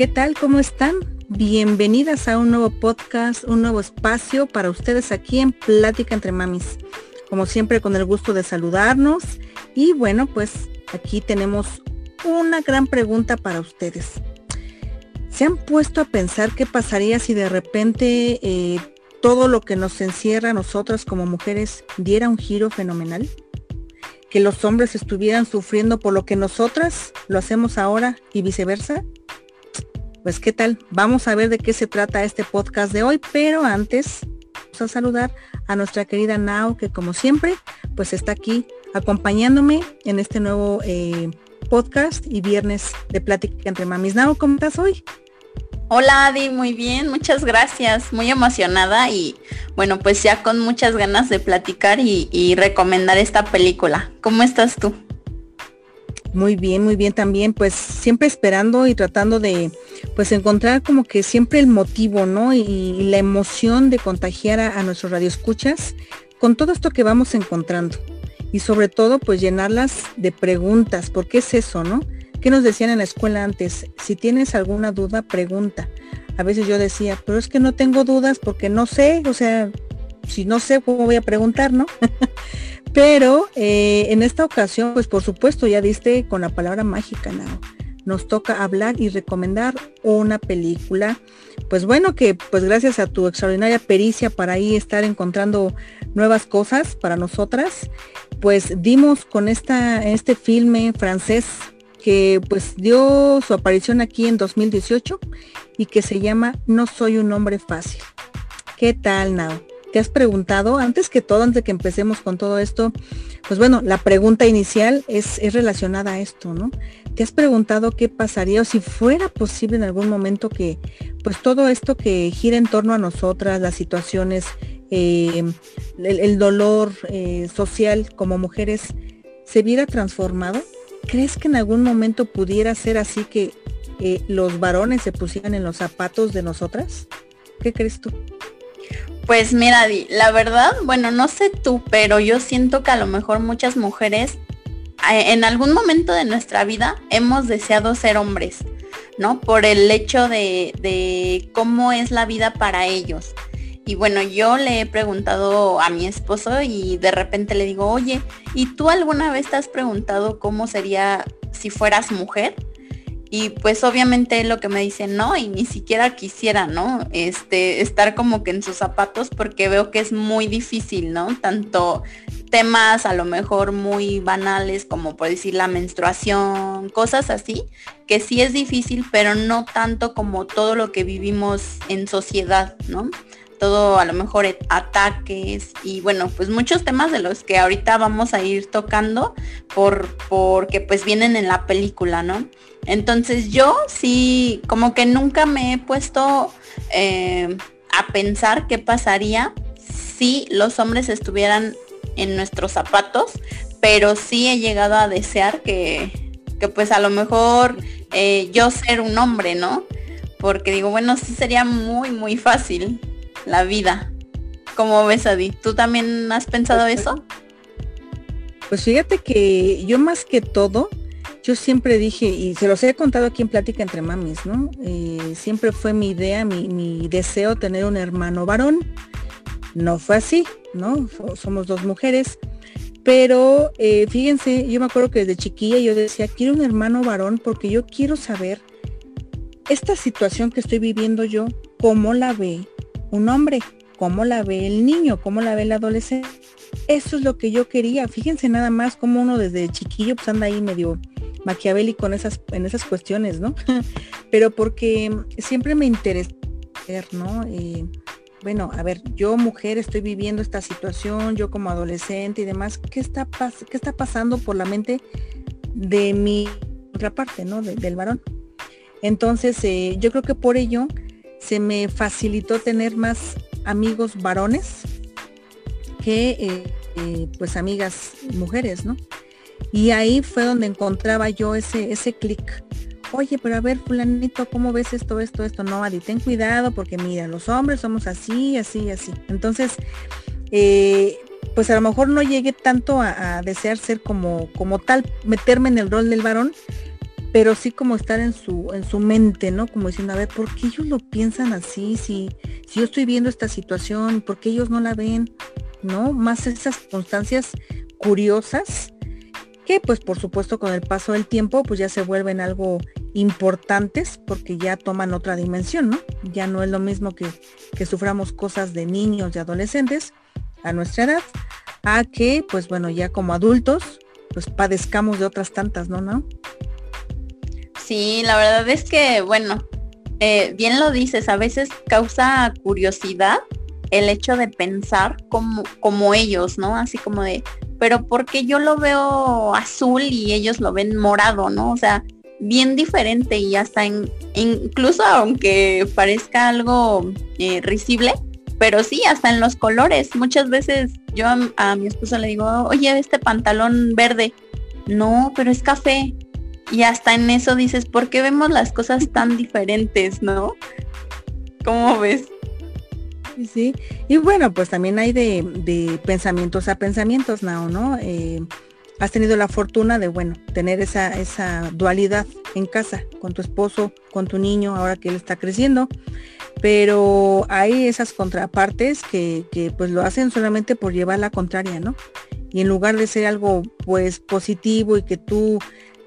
¿Qué tal? ¿Cómo están? Bienvenidas a un nuevo podcast, un nuevo espacio para ustedes aquí en Plática entre Mamis. Como siempre con el gusto de saludarnos y bueno, pues aquí tenemos una gran pregunta para ustedes. ¿Se han puesto a pensar qué pasaría si de repente eh, todo lo que nos encierra a nosotras como mujeres diera un giro fenomenal? ¿Que los hombres estuvieran sufriendo por lo que nosotras lo hacemos ahora y viceversa? Pues qué tal, vamos a ver de qué se trata este podcast de hoy, pero antes vamos a saludar a nuestra querida Nao, que como siempre, pues está aquí acompañándome en este nuevo eh, podcast y viernes de plática entre mamis. Nao, ¿cómo estás hoy? Hola Adi, muy bien, muchas gracias, muy emocionada y bueno, pues ya con muchas ganas de platicar y, y recomendar esta película. ¿Cómo estás tú? Muy bien, muy bien también, pues siempre esperando y tratando de pues encontrar como que siempre el motivo, ¿no? Y, la emoción de contagiar a, a nuestros radioescuchas con todo esto que vamos encontrando. Y sobre todo pues llenarlas de preguntas, porque es eso, ¿no? ¿Qué nos decían en la escuela antes? Si tienes alguna duda, pregunta. A veces yo decía, pero es que no tengo dudas porque no sé, o sea, si no sé, ¿cómo voy a preguntar, no? Pero eh, en esta ocasión, pues por supuesto, ya diste con la palabra mágica, ¿no? Nos toca hablar y recomendar una película. Pues bueno, que pues gracias a tu extraordinaria pericia para ahí estar encontrando nuevas cosas para nosotras, pues dimos con esta, este filme francés que pues dio su aparición aquí en 2018 y que se llama No soy un hombre fácil. ¿Qué tal, Nao? ¿Te has preguntado, antes que todo, antes de que empecemos con todo esto, pues bueno, la pregunta inicial es, es relacionada a esto, ¿no? ¿Te has preguntado qué pasaría o si fuera posible en algún momento que, pues todo esto que gira en torno a nosotras, las situaciones, eh, el, dolor eh, social como mujeres, se viera transformado? ¿Crees que en algún momento pudiera ser así que eh, los varones se pusieran en los zapatos de nosotras? ¿Qué crees tú? Pues mira, la verdad, bueno, no sé tú, pero yo siento que a lo mejor muchas mujeres eh, en algún momento de nuestra vida hemos deseado ser hombres, ¿no? Por el hecho de, de cómo es la vida para ellos. Y bueno, yo le he preguntado a mi esposo y de repente le digo, oye, ¿y tú alguna vez te has preguntado cómo sería si fueras mujer? Y pues obviamente lo que me dice, no, y ni siquiera quisiera, ¿no? Este, estar como que en sus zapatos porque veo que es muy difícil, ¿no? Tanto temas a lo mejor muy banales como por decir la menstruación, cosas así, que sí es difícil, pero no tanto como todo lo que vivimos en sociedad, ¿no? todo a lo mejor ataques y bueno, pues muchos temas de los que ahorita vamos a ir tocando por porque pues vienen en la película, ¿no? Entonces yo sí, como que nunca me he puesto eh, a pensar qué pasaría si los hombres estuvieran en nuestros zapatos, pero sí he llegado a desear que, que pues a lo mejor eh, yo ser un hombre, ¿no? Porque digo, bueno, sí sería muy, muy fácil la vida. ¿Cómo ves, Adi? ¿Tú también has pensado pues, eso? Pues fíjate que yo más que todo, yo siempre dije, y se los he contado aquí en Plática entre Mamis, ¿no? Eh, siempre fue mi idea, mi, deseo tener un hermano varón. No fue así, ¿no? Somos dos mujeres. Pero eh, fíjense, yo me acuerdo que desde chiquilla yo decía, quiero un hermano varón porque yo quiero saber esta situación que estoy viviendo yo, cómo la ve un hombre, cómo la ve el niño, cómo la ve el adolescente. Eso es lo que yo quería. Fíjense nada más cómo uno desde chiquillo pues anda ahí medio maquiavélico en esas, en esas cuestiones, ¿no? Pero porque siempre me interesa ¿no? Eh, bueno, a ver, yo mujer estoy viviendo esta situación, yo como adolescente y demás, ¿qué está, qué está pasando por la mente de mi otra parte, ¿no? del varón. Entonces, eh, yo creo que por ello se me facilitó tener más amigos varones que eh, pues amigas mujeres, ¿no? Y ahí fue donde encontraba yo ese, ese clic. Oye, pero a ver, fulanito, ¿cómo ves esto, esto, esto? No, Adi, ten cuidado porque mira, los hombres somos así, así, así. Entonces, eh, pues a lo mejor no llegué tanto a, a, desear ser como, como tal, meterme en el rol del varón, pero sí como estar en su, en su mente, ¿no? Como diciendo, a ver, ¿por qué ellos lo piensan así? Si, si yo estoy viendo esta situación, ¿por qué ellos no la ven? ¿No? Más esas circunstancias curiosas que pues por supuesto con el paso del tiempo pues ya se vuelven algo importantes porque ya toman otra dimensión, ¿no? Ya no es lo mismo que, que suframos cosas de niños y adolescentes a nuestra edad, a que pues bueno, ya como adultos pues padezcamos de otras tantas, ¿no? ¿No? Sí, la verdad es que, bueno, eh, bien lo dices, a veces causa curiosidad el hecho de pensar como, como ellos, ¿no? Así como de, pero porque yo lo veo azul y ellos lo ven morado, ¿no? O sea, bien diferente y hasta en, incluso aunque parezca algo eh, risible, pero sí, hasta en los colores. Muchas veces yo a, mi esposo le digo, oye, este pantalón verde. No, pero es café. Y hasta en eso dices, ¿por qué vemos las cosas tan diferentes, no? ¿Cómo ves? Sí, y bueno, pues también hay de, pensamientos a pensamientos, ¿no? Eh, has tenido la fortuna de, bueno, tener esa, esa dualidad en casa, con tu esposo, con tu niño, ahora que él está creciendo, pero hay esas contrapartes que, que pues lo hacen solamente por llevar la contraria, ¿no? Y en lugar de ser algo pues positivo y que tú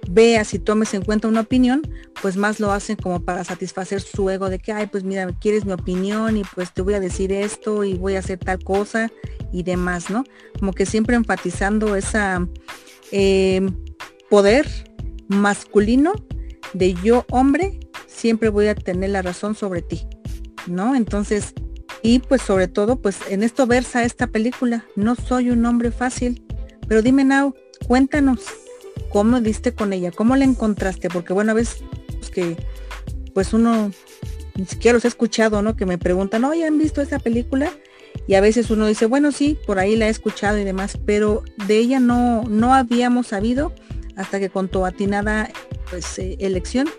veas y tomes en cuenta una opinión, pues más lo hacen como para satisfacer su ego de que, ay, pues mira, quieres mi opinión y pues te voy a decir esto y voy a hacer tal cosa y demás, ¿no? Como que siempre enfatizando esa eh, poder masculino de yo hombre, siempre voy a tener la razón sobre ti, ¿no? Entonces, y pues sobre todo, pues en esto versa esta película, no soy un hombre fácil, pero dime Now, cuéntanos, ¿Cómo diste con ella? ¿Cómo la encontraste? Porque bueno, a veces que pues uno ni siquiera los he escuchado, ¿no? Que me preguntan, oye, ¿han visto esa película? Y a veces uno dice, bueno, sí, por ahí la he escuchado y demás, pero de ella no, no habíamos sabido hasta que con tu atinada pues, eh, elección,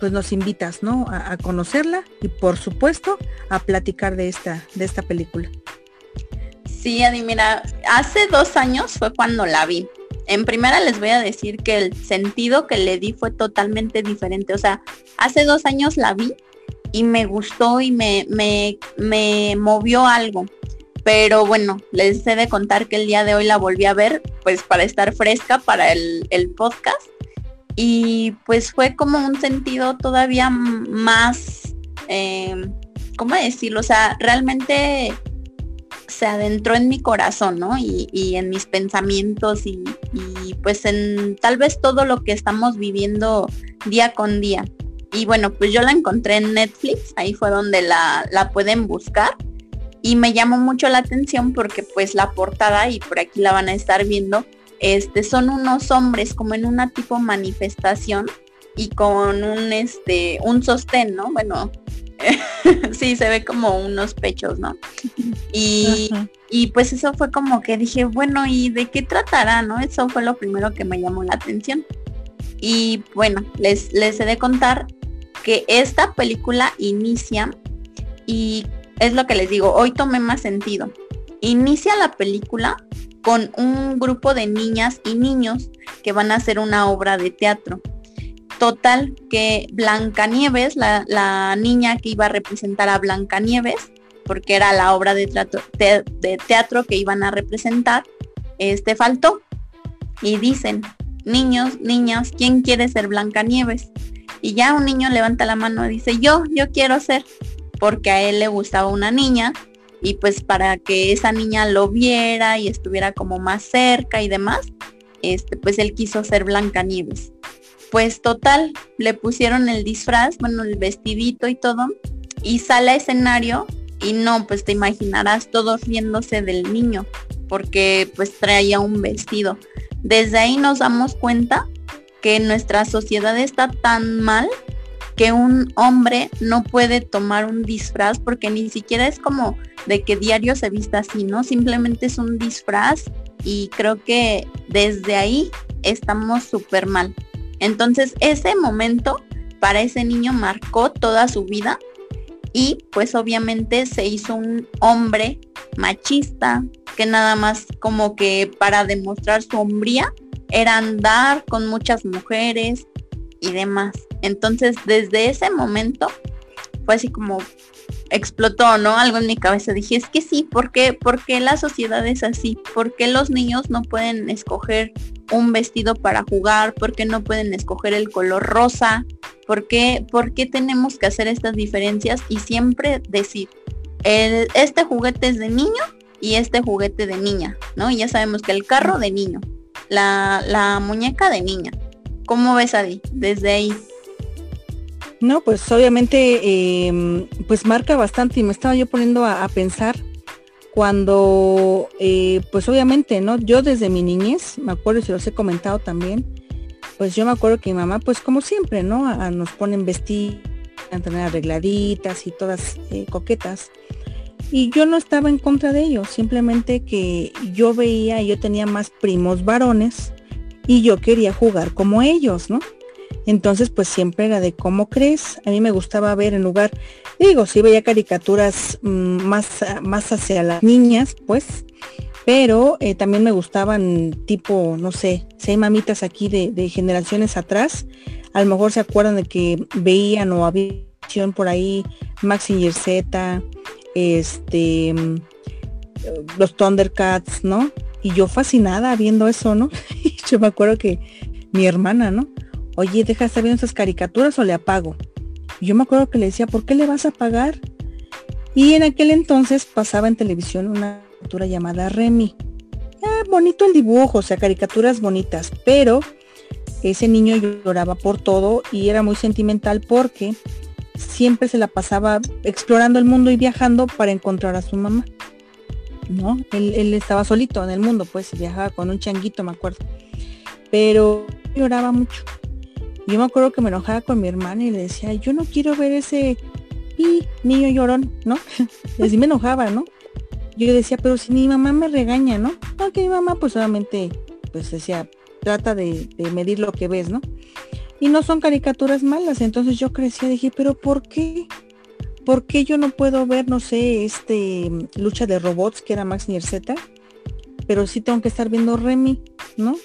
pues nos invitas, ¿no? A, a, conocerla y por supuesto a platicar de esta, de esta película. Sí, Adi, mira, hace dos años fue cuando la vi. En primera les voy a decir que el sentido que le di fue totalmente diferente. O sea, hace dos años la vi y me gustó y me, me, me movió algo. Pero bueno, les he de contar que el día de hoy la volví a ver, pues para estar fresca para el, el podcast. Y pues fue como un sentido todavía más, eh, ¿cómo decirlo? O sea, realmente se adentró en mi corazón, ¿no? Y, en mis pensamientos y, pues en tal vez todo lo que estamos viviendo día con día. Y bueno, pues yo la encontré en Netflix, ahí fue donde la, la pueden buscar. Y me llamó mucho la atención porque pues la portada, y por aquí la van a estar viendo, este, son unos hombres como en una tipo manifestación y con un este un sostén, ¿no? Bueno, sí, se ve como unos pechos, ¿no? Y, y, pues eso fue como que dije, bueno, ¿y de qué tratará, no? Eso fue lo primero que me llamó la atención. Y bueno, les, les he de contar que esta película inicia y es lo que les digo, hoy tomé más sentido. Inicia la película con un grupo de niñas y niños que van a hacer una obra de teatro. Total, que Blancanieves, la, la niña que iba a representar a Blancanieves, porque era la obra de teatro, de, teatro que iban a representar, este faltó. Y dicen, niños, niñas, ¿quién quiere ser Blancanieves? Y ya un niño levanta la mano y dice, yo, yo quiero ser, porque a él le gustaba una niña y pues para que esa niña lo viera y estuviera como más cerca y demás, este, pues él quiso ser Blancanieves. Pues total, le pusieron el disfraz, bueno, el vestidito y todo, y sale a escenario y no, pues te imaginarás todos riéndose del niño, porque pues traía un vestido. Desde ahí nos damos cuenta que nuestra sociedad está tan mal que un hombre no puede tomar un disfraz porque ni siquiera es como de que diario se vista así, ¿no? Simplemente es un disfraz y creo que desde ahí estamos súper mal. Entonces ese momento para ese niño marcó toda su vida y pues obviamente se hizo un hombre machista que nada más como que para demostrar su hombría era andar con muchas mujeres y demás. Entonces, desde ese momento fue así como explotó, ¿no? Algo en mi cabeza. Dije, es que sí, ¿por qué, ¿por qué la sociedad es así? ¿Por qué los niños no pueden escoger un vestido para jugar? ¿Por qué no pueden escoger el color rosa? ¿Por qué, por qué tenemos que hacer estas diferencias y siempre decir, el, este juguete es de niño y este juguete de niña, ¿no? Y ya sabemos que el carro de niño, la, la muñeca de niña. ¿Cómo ves, Adi? Desde ahí. No, pues obviamente em, pues marca bastante y me estaba yo poniendo a, pensar cuando eh, pues obviamente, ¿no? Yo desde mi niñez, me acuerdo si los he comentado también, pues yo me acuerdo que mi mamá pues como siempre, ¿no? nos ponen vestir, tener arregladitas y todas eh, coquetas. Y yo no estaba en contra de ellos, simplemente que yo veía, y yo tenía más primos varones y yo quería jugar como ellos, ¿no? Entonces, pues siempre era de cómo crees. A mí me gustaba ver en lugar, digo, sí veía caricaturas mm, más, más hacia las niñas, pues, pero eh, también me gustaban tipo, no sé, si hay mamitas aquí de, generaciones atrás, a lo mejor se acuerdan de que veían o había por ahí Max y Z, este, mm, los Thundercats, ¿no? Y yo fascinada viendo eso, ¿no? yo me acuerdo que mi hermana, ¿no? Oye, deja de estar viendo esas caricaturas o le apago. yo me acuerdo que le decía, ¿por qué le vas a pagar? Y en aquel entonces pasaba en televisión una caricatura llamada Remy. Ah, bonito el dibujo, o sea, caricaturas bonitas, pero ese niño lloraba por todo y era muy sentimental porque siempre se la pasaba explorando el mundo y viajando para encontrar a su mamá. ¿No? Él, él estaba solito en el mundo, pues viajaba con un changuito, me acuerdo. Pero lloraba mucho yo me acuerdo que me enojaba con mi hermana y le decía, yo no quiero ver ese y niño llorón, ¿no? y así me enojaba, ¿no? Yo decía, pero si mi mamá me regaña, ¿no? Aunque mi mamá pues solamente, pues decía, trata de, medir lo que ves, ¿no? Y no son caricaturas malas, entonces yo crecía, dije, pero ¿por qué? ¿Por qué yo no puedo ver, no sé, este lucha de robots que era Max Z? Pero sí tengo que estar viendo Remy, ¿no?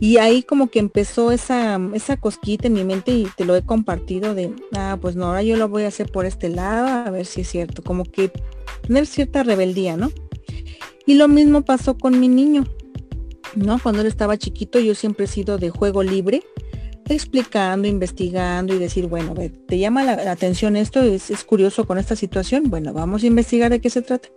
Y ahí como que empezó esa, esa cosquita en mi mente y te lo he compartido de, ah, pues no, ahora yo lo voy a hacer por este lado, a ver si es cierto, como que tener cierta rebeldía, ¿no? Y lo mismo pasó con mi niño, ¿no? Cuando él estaba chiquito yo siempre he sido de juego libre, explicando, investigando y decir, bueno, ¿te llama la, atención esto? ¿Es, ¿Es curioso con esta situación? Bueno, vamos a investigar de qué se trata.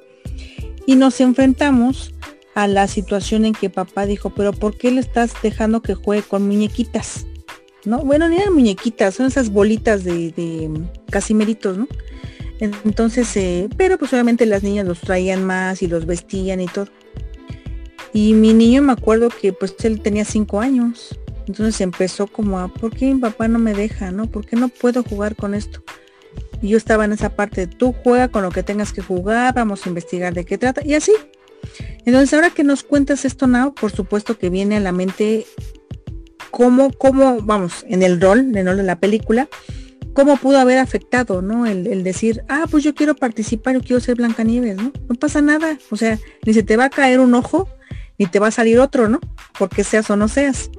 Y nos enfrentamos a la situación en que papá dijo, pero ¿por qué le estás dejando que juegue con muñequitas? ¿No? Bueno, ni eran muñequitas, son esas bolitas de, de casimeritos, ¿no? Entonces, eh, pero pues obviamente las niñas los traían más y los vestían y todo. Y mi niño me acuerdo que pues él tenía cinco años. Entonces empezó como a, ¿por qué mi papá no me deja? ¿No? ¿Por qué no puedo jugar con esto? Y yo estaba en esa parte, tú juega con lo que tengas que jugar, vamos a investigar de qué trata. Y así, entonces, ahora que nos cuentas esto, Nao, por supuesto que viene a la mente cómo, cómo, vamos, en el rol, en el de la película, cómo pudo haber afectado, ¿no? El, decir, ah, pues yo quiero participar, yo quiero ser Blancanieves, ¿no? No pasa nada, o sea, ni se te va a caer un ojo, ni te va a salir otro, ¿no? Porque seas o no seas.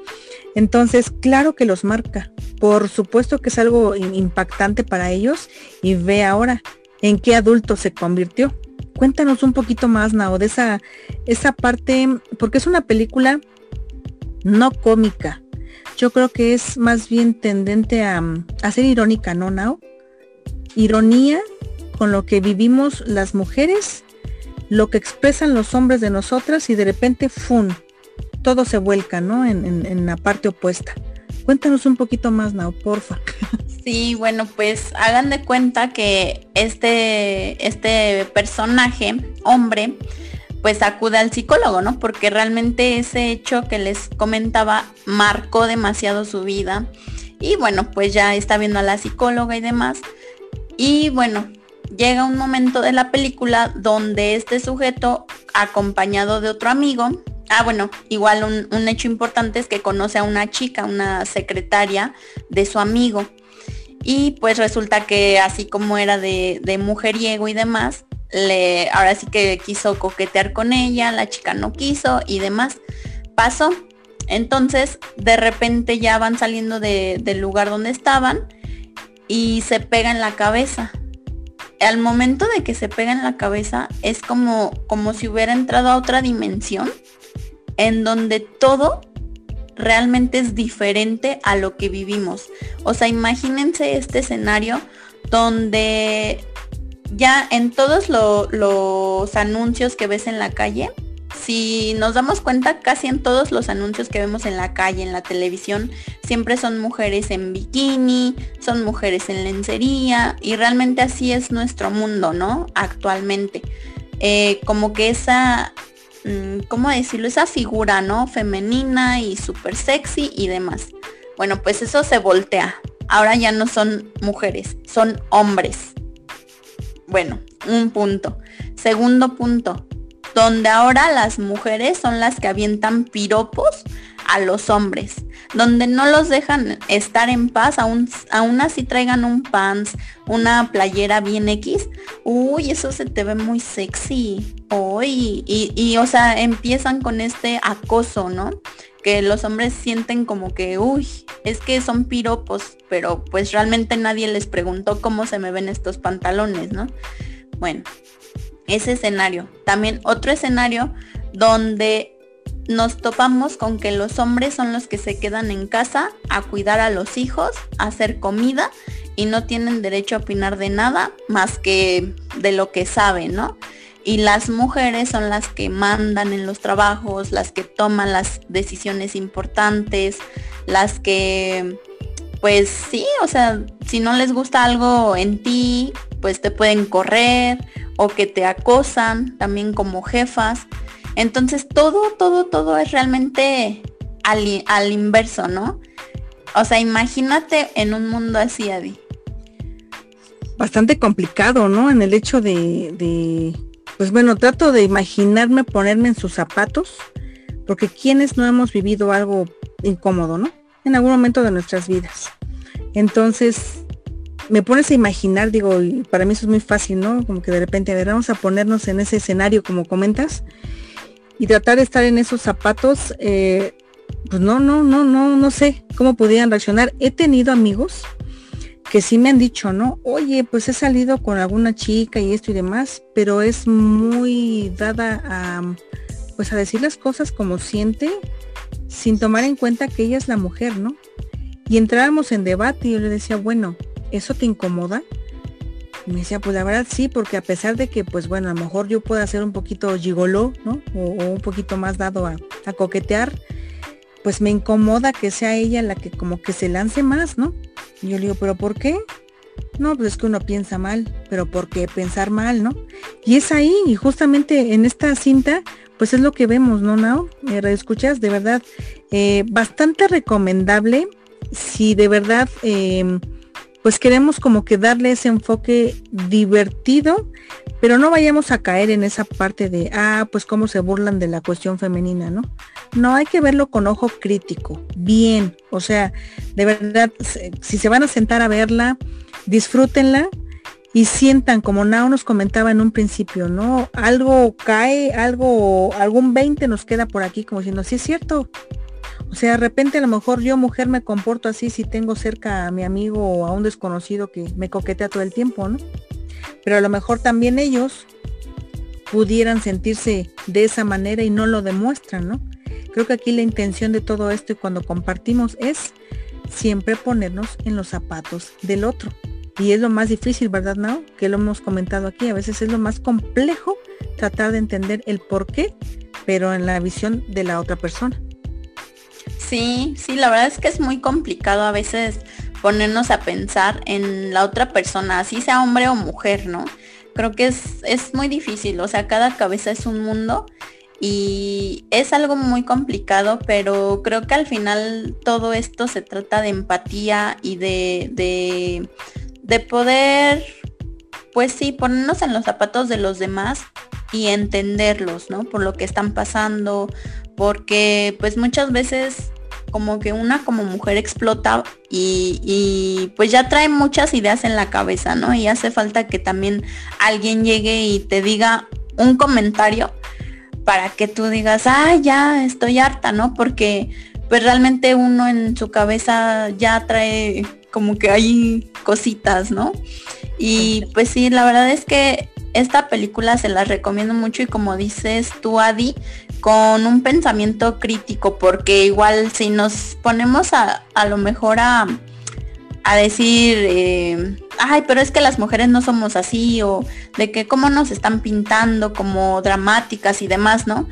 Entonces, claro que los marca. Por supuesto que es algo impactante para ellos y ve ahora en qué adulto se convirtió. Cuéntanos un poquito más, Nao, de esa, esa parte, porque es una película no cómica. Yo creo que es más bien tendente a, ser irónica, ¿no, Nao? Ironía con lo que vivimos las mujeres, lo que expresan los hombres de nosotras y de repente, ¡fun! Todo se vuelca, ¿no? En la parte opuesta. Cuéntanos un poquito más, Nao, porfa. Sí, bueno, pues hagan de cuenta que este, este personaje, hombre, pues acude al psicólogo, ¿no? Porque realmente ese hecho que les comentaba marcó demasiado su vida. Y bueno, pues ya está viendo a la psicóloga y demás. Y bueno, llega un momento de la película donde este sujeto, acompañado de otro amigo, ah, bueno, igual un, un hecho importante es que conoce a una chica, una secretaria de su amigo y pues resulta que así como era de, de mujeriego y demás, le, ahora sí que quiso coquetear con ella, la chica no quiso y demás. Pasó. Entonces, de repente ya van saliendo del lugar donde estaban y se pega en la cabeza. Al momento de que se pega en la cabeza es como, como si hubiera entrado a otra dimensión en donde todo realmente es diferente a lo que vivimos. O sea, imagínense este escenario donde ya en todos los anuncios que ves en la calle, si nos damos cuenta, casi en todos los anuncios que vemos en la calle, en la televisión, siempre son mujeres en bikini, son mujeres en lencería y realmente así es nuestro mundo, ¿no? Actualmente. Eh, como que esa, ¿cómo decirlo? Esa figura, ¿no? Femenina y súper sexy y demás. Bueno, pues eso se voltea. Ahora ya no son mujeres, son hombres. Bueno, un punto. Segundo punto, donde ahora las mujeres son las que avientan piropos a los hombres, donde no los dejan estar en paz, aún, aún así traigan un pants, una playera bien X, uy, eso se te ve muy sexy, uy, y, y o sea, empiezan con este acoso, ¿no? Que los hombres sienten como que, uy, es que son piropos, pero pues realmente nadie les preguntó cómo se me ven estos pantalones, ¿no? Bueno, ese escenario. También otro escenario donde nos topamos con que los hombres son los que se quedan en casa a cuidar a los hijos, a hacer comida y no tienen derecho a opinar de nada más que de lo que saben, ¿no? Y las mujeres son las que mandan en los trabajos, las que toman las decisiones importantes, las que, pues sí, o sea, si no les gusta algo en ti, pues te pueden correr o que te acosan también como jefas. Entonces todo, todo, todo es realmente al, inverso, ¿no? O sea, imagínate en un mundo así, Adi. Bastante complicado, ¿no? En el hecho de, de, pues bueno, trato de imaginarme ponerme en sus zapatos, porque quienes no hemos vivido algo incómodo, ¿no? En algún momento de nuestras vidas. Entonces, me pones a imaginar, digo, para mí eso es muy fácil, ¿no? Como que de repente, a ver, vamos a ponernos en ese escenario, como comentas, y tratar de estar en esos zapatos, eh, pues no, no, no, no, no sé cómo podrían reaccionar. He tenido amigos que sí me han dicho, ¿no? Oye, pues he salido con alguna chica y esto y demás, pero es muy dada a, pues a decir las cosas como siente, sin tomar en cuenta que ella es la mujer, ¿no? Y entrábamos en debate y yo le decía, bueno, ¿eso te incomoda? Me decía, pues la verdad sí, porque a pesar de que, pues bueno, a lo mejor yo pueda ser un poquito gigoló, ¿no? O, un poquito más dado a, coquetear, pues me incomoda que sea ella la que como que se lance más, ¿no? Y yo le digo, ¿pero por qué? No, pues es que uno piensa mal, pero ¿por qué pensar mal, no? Y es ahí, y justamente en esta cinta, pues es lo que vemos, ¿no, Nao? Eh, escuchas, de verdad, eh, bastante recomendable si de verdad... Eh, pues queremos como que darle ese enfoque divertido, pero no vayamos a caer en esa parte de, ah, pues cómo se burlan de la cuestión femenina, ¿no? No, hay que verlo con ojo crítico, bien, o sea, de verdad, si se van a sentar a verla, disfrútenla y sientan, como Nao nos comentaba en un principio, ¿no? Algo cae, algo, algún 20 nos queda por aquí, como diciendo, sí es cierto, o sea, de repente a lo mejor yo mujer me comporto así si tengo cerca a mi amigo o a un desconocido que me coquetea todo el tiempo, ¿no? Pero a lo mejor también ellos pudieran sentirse de esa manera y no lo demuestran, ¿no? Creo que aquí la intención de todo esto y cuando compartimos es siempre ponernos en los zapatos del otro. Y es lo más difícil, ¿verdad, no? Que lo hemos comentado aquí. A veces es lo más complejo tratar de entender el por qué, pero en la visión de la otra persona. Sí, sí, la verdad es que es muy complicado a veces ponernos a pensar en la otra persona, así sea hombre o mujer, ¿no? Creo que es, es muy difícil, o sea, cada cabeza es un mundo y es algo muy complicado, pero creo que al final todo esto se trata de empatía y de, de, de poder, pues sí, ponernos en los zapatos de los demás y entenderlos, ¿no? Por lo que están pasando, porque pues muchas veces como que una como mujer explota y, pues ya trae muchas ideas en la cabeza, ¿no? Y hace falta que también alguien llegue y te diga un comentario para que tú digas, ah, ya estoy harta, ¿no? Porque pues realmente uno en su cabeza ya trae como que hay cositas, ¿no? Y pues sí, la verdad es que esta película se la recomiendo mucho y como dices tú, Adi, con un pensamiento crítico, porque igual si nos ponemos a, a lo mejor a, a decir, eh, ay, pero es que las mujeres no somos así, o de que cómo nos están pintando como dramáticas y demás, ¿no?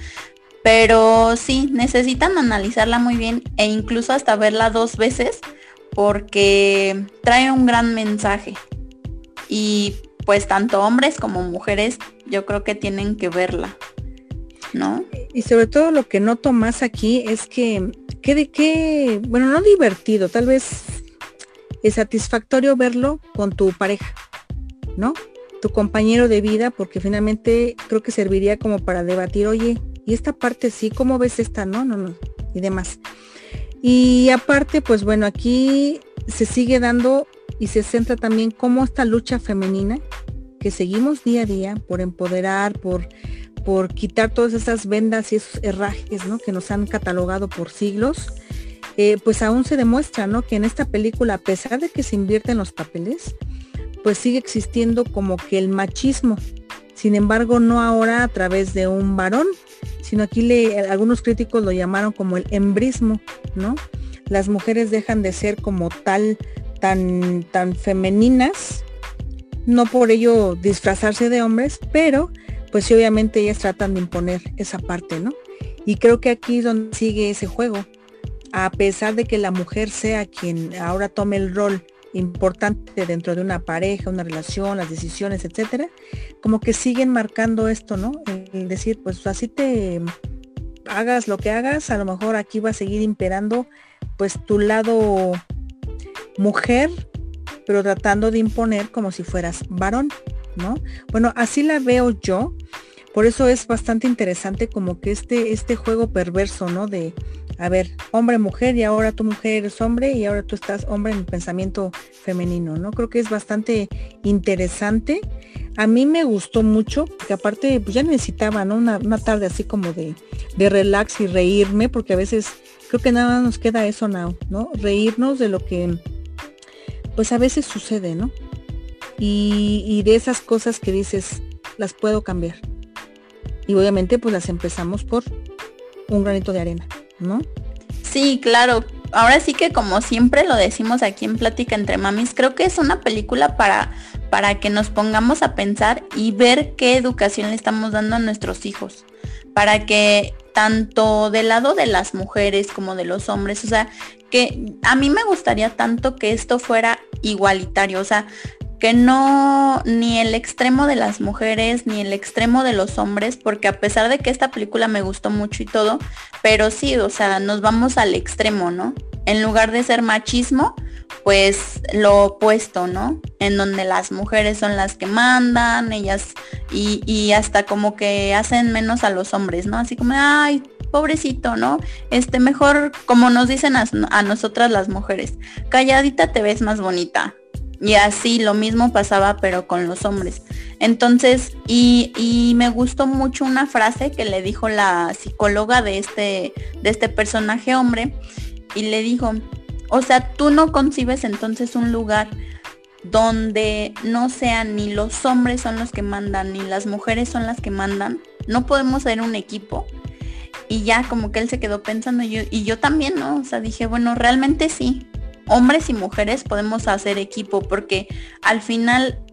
Pero sí, necesitan analizarla muy bien e incluso hasta verla dos veces porque trae un gran mensaje. Y pues tanto hombres como mujeres yo creo que tienen que verla, ¿no? Y sobre todo lo que noto más aquí es que, que de bueno, no divertido, tal vez es satisfactorio verlo con tu pareja, ¿no? Tu compañero de vida, porque finalmente creo que serviría como para debatir, oye, y esta parte sí, ¿cómo ves esta? No, no, no, y demás. Y aparte, pues bueno, aquí se sigue dando y se centra también cómo esta lucha femenina que seguimos día a día por empoderar, por, por quitar todas esas vendas y esos herrajes ¿no? que nos han catalogado por siglos, eh, pues aún se demuestra ¿no? que en esta película, a pesar de que se invierten los papeles, pues sigue existiendo como que el machismo. Sin embargo, no ahora a través de un varón, sino aquí algunos críticos lo llamaron como el embrismo, ¿no? Las mujeres dejan de ser como tal, tan, tan femeninas, no por ello disfrazarse de hombres, pero pues sí, obviamente ellas tratan de imponer esa parte, ¿no? Y creo que aquí es donde sigue ese juego. A pesar de que la mujer sea quien ahora tome el rol importante dentro de una pareja, una relación, las decisiones, etcétera, como que siguen marcando esto, ¿no? El decir, pues así te hagas lo que hagas, a lo mejor aquí va a seguir imperando pues tu lado mujer, pero tratando de imponer como si fueras varón, ¿no? Bueno, así la veo yo. Por eso es bastante interesante como que este, este juego perverso, ¿no? De, a ver, hombre, mujer, y ahora tu mujer eres hombre, y ahora tú estás hombre en el pensamiento femenino, ¿no? Creo que es bastante interesante. A mí me gustó mucho, porque aparte, pues ya necesitaba, ¿no? Una, tarde así como de, de relax y reírme, porque a veces creo que nada nos queda eso, ¿no? ¿no? Reírnos de lo que, pues a veces sucede, ¿no? Y, de esas cosas que dices, las puedo cambiar y obviamente pues las empezamos por un granito de arena, ¿no? Sí, claro. Ahora sí que como siempre lo decimos aquí en Plática entre Mamis, creo que es una película para, para que nos pongamos a pensar y ver qué educación le estamos dando a nuestros hijos. Para que tanto del lado de las mujeres como de los hombres, o sea, que a mí me gustaría tanto que esto fuera igualitario, o sea, que no ni el extremo de las mujeres ni el extremo de los hombres, porque a pesar de que esta película me gustó mucho y todo, pero sí, o sea, nos vamos al extremo, ¿no? En lugar de ser machismo, pues lo opuesto, ¿no? En donde las mujeres son las que mandan, ellas, y, y hasta como que hacen menos a los hombres, ¿no? Así como, ay, pobrecito, ¿no? Este, mejor, como nos dicen a, a nosotras las mujeres, calladita te ves más bonita, y así lo mismo pasaba pero con los hombres. Entonces, y, me gustó mucho una frase que le dijo la psicóloga de este, de este personaje hombre y le dijo, o sea, tú no concibes entonces un lugar donde no sean ni los hombres son los que mandan, ni las mujeres son las que mandan. No podemos ser un equipo. Y ya como que él se quedó pensando y yo, y yo también, ¿no? O sea, dije, bueno, realmente sí hombres y mujeres podemos hacer equipo porque al final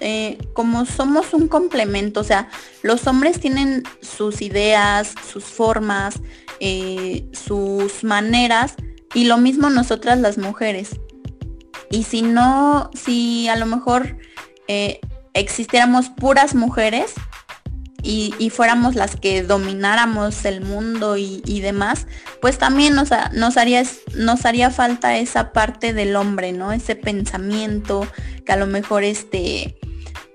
eh, como somos un complemento, o sea, los hombres tienen sus ideas, sus formas, eh, sus maneras y lo mismo nosotras las mujeres. Y si no, si a lo mejor eh, existiéramos puras mujeres, y, fuéramos las que domináramos el mundo y, demás, pues también nos, nos, haría, nos haría falta esa parte del hombre, ¿no? Ese pensamiento que a lo mejor este,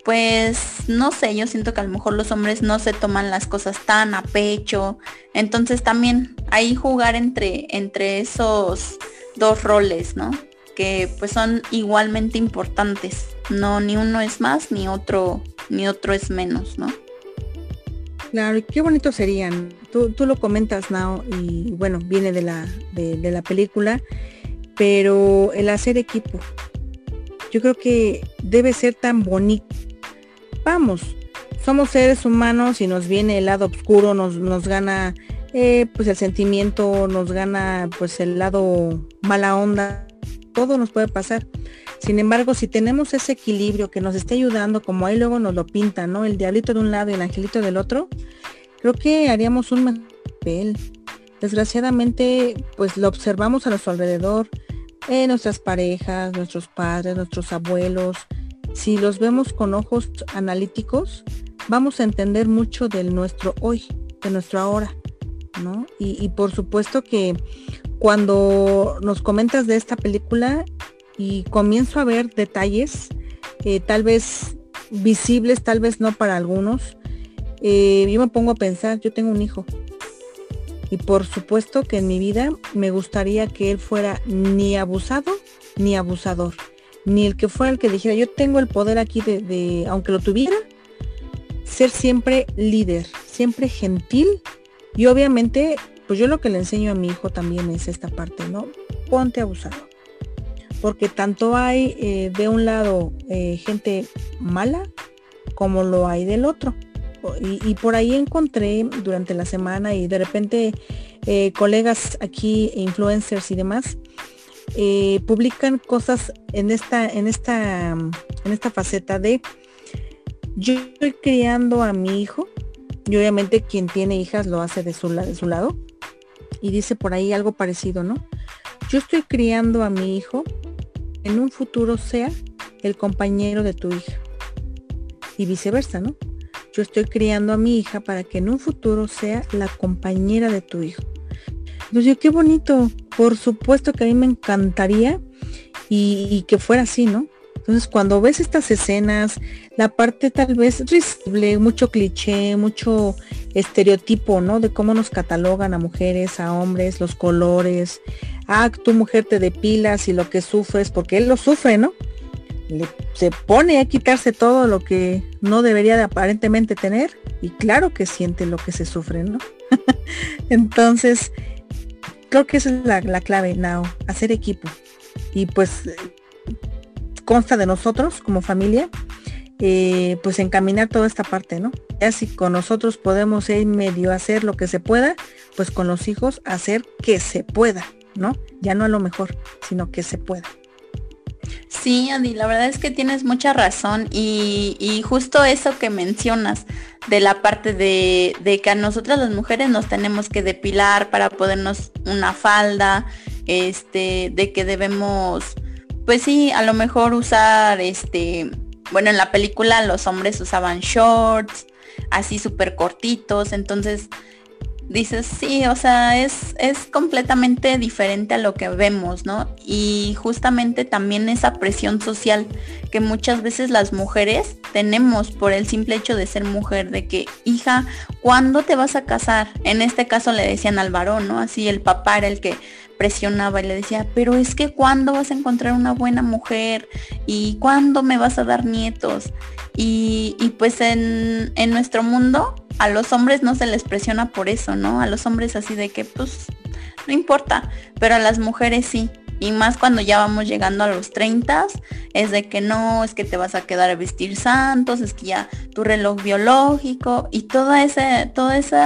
pues no sé, yo siento que a lo mejor los hombres no se toman las cosas tan a pecho. Entonces también ahí jugar entre, entre esos dos roles, ¿no? Que pues son igualmente importantes. No, ni uno es más, ni otro, ni otro es menos, ¿no? Claro, qué bonito serían. Tú, tú lo comentas, Nao, y bueno, viene de la, de, la película, pero el hacer equipo, yo creo que debe ser tan bonito. Vamos, somos seres humanos y nos viene el lado oscuro, nos, nos gana eh, pues el sentimiento, nos gana pues el lado mala onda, todo nos puede pasar. Sin embargo, si tenemos ese equilibrio que nos esté ayudando, como ahí luego nos lo pinta, ¿no? El diablito de un lado y el angelito del otro, creo que haríamos un papel. Desgraciadamente, pues lo observamos a nuestro alrededor, en nuestras parejas, nuestros padres, nuestros abuelos. Si los vemos con ojos analíticos, vamos a entender mucho de nuestro hoy, de nuestro ahora, ¿no? Y por supuesto que cuando nos comentas de esta película, y comienzo a ver detalles, eh, tal vez visibles, tal vez no para algunos. Eh, yo me pongo a pensar, yo tengo un hijo. Y por supuesto que en mi vida me gustaría que él fuera ni abusado ni abusador. Ni el que fuera el que dijera, yo tengo el poder aquí de, de aunque lo tuviera, ser siempre líder, siempre gentil. Y obviamente, pues yo lo que le enseño a mi hijo también es esta parte, ¿no? Ponte abusado porque tanto hay eh, de un lado eh, gente mala como lo hay del otro. Y, por ahí encontré durante la semana y de repente eh, colegas aquí, influencers y demás, publican cosas en esta, en esta, en esta faceta de yo estoy criando a mi hijo y obviamente quien tiene hijas lo hace de su, de su lado y dice por ahí algo parecido, ¿no? Yo estoy criando a mi hijo en un futuro sea el compañero de tu hija. Y viceversa, ¿no? Yo estoy criando a mi hija para que en un futuro sea la compañera de tu hijo. Entonces, qué bonito. Por supuesto que a mí me encantaría y, que fuera así, ¿no? Entonces, cuando ves estas escenas, la parte tal vez risible, mucho cliché, mucho estereotipo, ¿no? De cómo nos catalogan a mujeres, a hombres, los colores, ah, tu mujer te depilas y lo que sufres, porque él lo sufre, ¿no? se pone a quitarse todo lo que no debería de aparentemente tener y claro que siente lo que se sufre, ¿no? Entonces, creo que esa es la, clave, Now, hacer equipo. Y pues consta de nosotros como familia, eh, pues encaminar toda esta parte, ¿no? Ya si con nosotros podemos en medio hacer lo que se pueda, pues con los hijos hacer que se pueda. ¿no? Ya no a lo mejor, sino que se pueda. Sí, Andy, la verdad es que tienes mucha razón y, justo eso que mencionas de la parte de, que a nosotras las mujeres nos tenemos que depilar para podernos una falda, este, de que debemos, pues sí, a lo mejor usar, este, bueno, en la película los hombres usaban shorts, así súper cortitos, entonces dices, sí, o sea, es, es completamente diferente a lo que vemos, ¿no? Y justamente también esa presión social que muchas veces las mujeres tenemos por el simple hecho de ser mujer, de que, hija, ¿cuándo te vas a casar? En este caso le decían al varón, ¿no? Así el papá era el que presionaba y le decía, pero es que cuándo vas a encontrar una buena mujer y cuándo me vas a dar nietos. Y, y pues en, en nuestro mundo a los hombres no se les presiona por eso, ¿no? A los hombres así de que pues no importa, pero a las mujeres sí. Y más cuando ya vamos llegando a los 30, es de que no, es que te vas a quedar a vestir santos, es que ya tu reloj biológico y todo ese, todo ese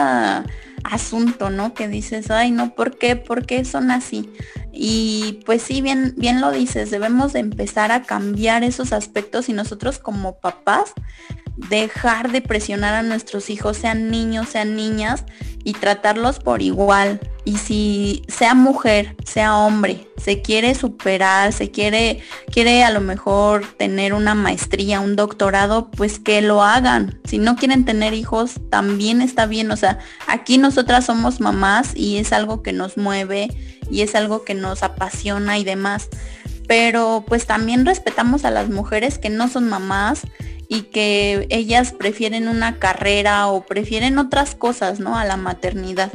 asunto, ¿no? Que dices, ay, no, ¿por qué? ¿Por qué son así? Y pues sí, bien, bien lo dices, debemos de empezar a cambiar esos aspectos y nosotros como papás dejar de presionar a nuestros hijos, sean niños, sean niñas, y tratarlos por igual. Y si sea mujer, sea hombre, se quiere superar, se quiere, quiere a lo mejor tener una maestría, un doctorado, pues que lo hagan. Si no quieren tener hijos, también está bien. O sea, aquí nosotras somos mamás y es algo que nos mueve y es algo que nos apasiona y demás. Pero pues también respetamos a las mujeres que no son mamás y que ellas prefieren una carrera o prefieren otras cosas, ¿no? A la maternidad.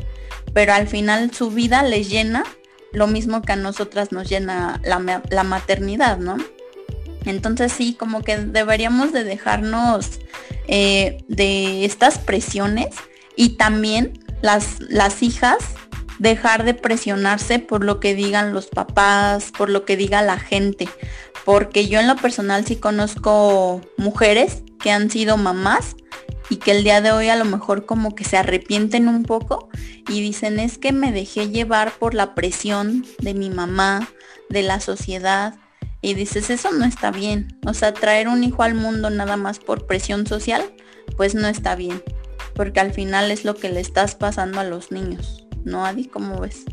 Pero al final su vida les llena lo mismo que a nosotras nos llena la, maternidad, ¿no? Entonces sí, como que deberíamos de dejarnos eh, de estas presiones Y también las, las hijas dejar de presionarse por lo que digan los papás, por lo que diga la gente. Porque yo en lo personal sí conozco mujeres que han sido mamás y que el día de hoy a lo mejor como que se arrepienten un poco y dicen es que me dejé llevar por la presión de mi mamá, de la sociedad. Y dices, eso no está bien. O sea, traer un hijo al mundo nada más por presión social, pues no está bien. Porque al final es lo que le estás pasando a los niños. ¿No, Adi? ¿Cómo ves?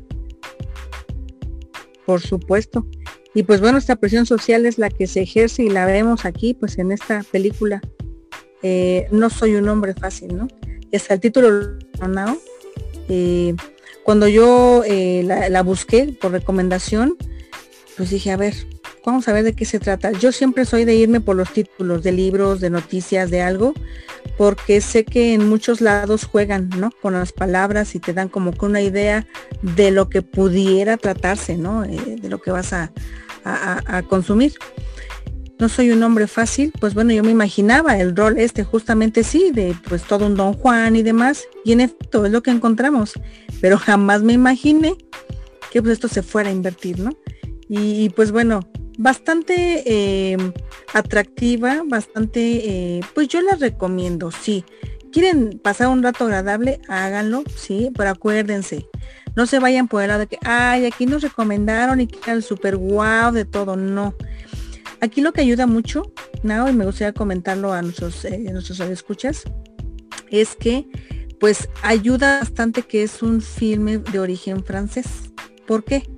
Por supuesto. Y pues bueno, esta presión social es la que se ejerce y la vemos aquí, pues en esta película eh, no soy un hombre fácil, ¿no? Es el título, ¿no? Eh, cuando yo eh, la, busqué por recomendación, pues dije, a ver, vamos a ver de qué se trata. Yo siempre soy de irme por los títulos de libros, de noticias, de algo, porque sé que en muchos lados juegan, ¿no? Con las palabras y te dan como que una idea de lo que pudiera tratarse, ¿no? de lo que vas a consumir no soy un hombre fácil, pues bueno, yo me imaginaba el rol este justamente sí, de pues todo un don Juan y demás, y en efecto es lo que encontramos, pero jamás me imaginé que pues esto se fuera a invertir, ¿no? Y, pues bueno, bastante eh, atractiva, bastante, eh, pues yo la recomiendo, sí. ¿Quieren pasar un rato agradable? Háganlo, sí, pero acuérdense, no se vayan por el lado de que, ay, aquí nos recomendaron y que el super guau de todo, no. Aquí lo que ayuda mucho, ¿no? y me gustaría comentarlo a nuestros, eh, escuchas, es que pues ayuda bastante que es un filme de origen francés. ¿Por qué?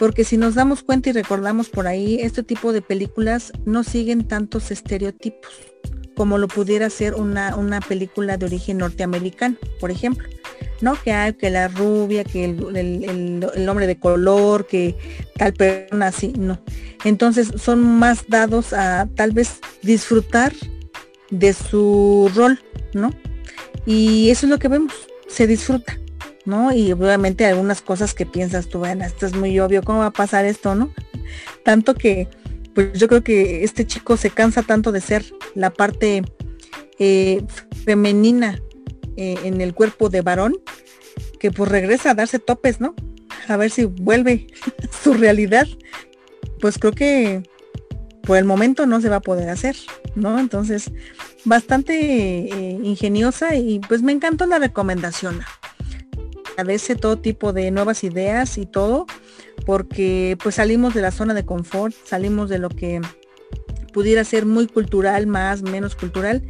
Porque si nos damos cuenta y recordamos por ahí, este tipo de películas no siguen tantos estereotipos como lo pudiera ser una, una película de origen norteamericano, por ejemplo. ¿No? Que hay que la rubia, que el, hombre de color, que tal persona así, no. Entonces son más dados a tal vez disfrutar de su rol, ¿no? Y eso es lo que vemos, se disfruta, ¿no? Y obviamente algunas cosas que piensas tú, bueno, esto es muy obvio, ¿cómo va a pasar esto, no? Tanto que, pues yo creo que este chico se cansa tanto de ser la parte eh, femenina eh, en el cuerpo de varón, que pues regresa a darse topes, ¿no? A ver si vuelve su realidad. Pues creo que por el momento no se va a poder hacer, ¿no? Entonces, bastante eh, ingeniosa y pues me encantó la recomendación. Agradece todo tipo de nuevas ideas y todo, porque pues salimos de la zona de confort, salimos de lo que pudiera ser muy cultural, más, menos cultural,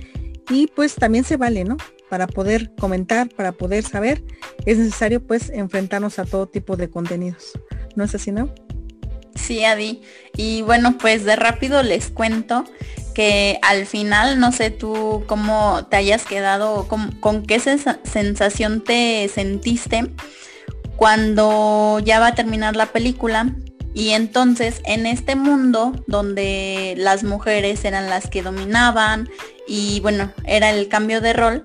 y pues también se vale, ¿no? Para poder comentar, para poder saber, es necesario pues enfrentarnos a todo tipo de contenidos. ¿No es así, no? Sí, Adi. Y bueno, pues de rápido les cuento que al final, no sé tú cómo te hayas quedado, con, con qué sensación te sentiste cuando ya va a terminar la película. Y entonces en este mundo donde las mujeres eran las que dominaban y bueno, era el cambio de rol,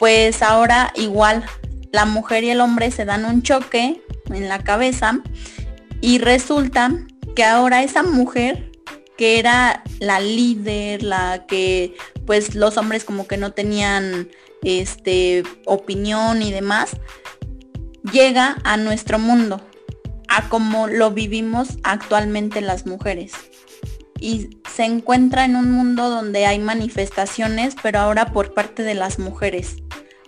pues ahora igual la mujer y el hombre se dan un choque en la cabeza y resulta que ahora esa mujer que era la líder, la que pues los hombres como que no tenían este opinión y demás, llega a nuestro mundo, a como lo vivimos actualmente las mujeres. Y se encuentra en un mundo donde hay manifestaciones, pero ahora por parte de las mujeres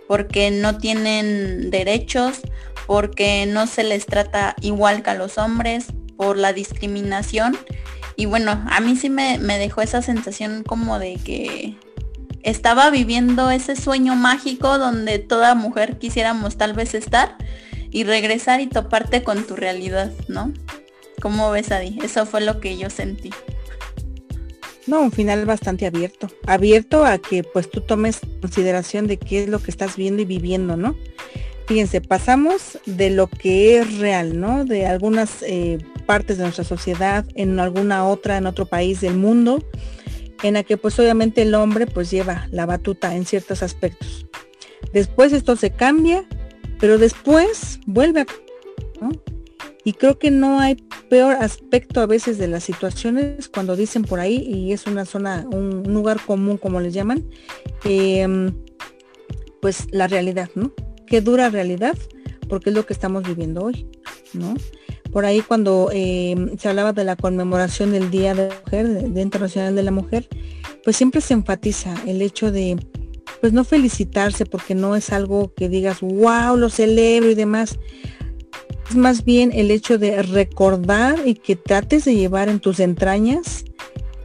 porque no tienen derechos, porque no se les trata igual que a los hombres, por la discriminación. Y bueno, a mí sí me, dejó esa sensación como de que estaba viviendo ese sueño mágico donde toda mujer quisiéramos tal vez estar y regresar y toparte con tu realidad, ¿no? ¿Cómo ves, Adi? Eso fue lo que yo sentí. No, un final bastante abierto. Abierto a que pues tú tomes consideración de qué es lo que estás viendo y viviendo, ¿no? Fíjense, pasamos de lo que es real, ¿no? De algunas eh, partes de nuestra sociedad, en alguna otra, en otro país del mundo, en la que pues obviamente el hombre pues lleva la batuta en ciertos aspectos. Después esto se cambia, pero después vuelve a... Y creo que no hay peor aspecto a veces de las situaciones cuando dicen por ahí, y es una zona, un lugar común como les llaman, em, pues la realidad, ¿no? Qué dura realidad, porque es lo que estamos viviendo hoy, ¿no? Por ahí cuando eh, se hablaba de la conmemoración del Día de la Mujer, Día Internacional de la Mujer, pues siempre se enfatiza el hecho de, pues no felicitarse porque no es algo que digas, wow, lo celebro y demás. Es más bien el hecho de recordar y que trates de llevar en tus entrañas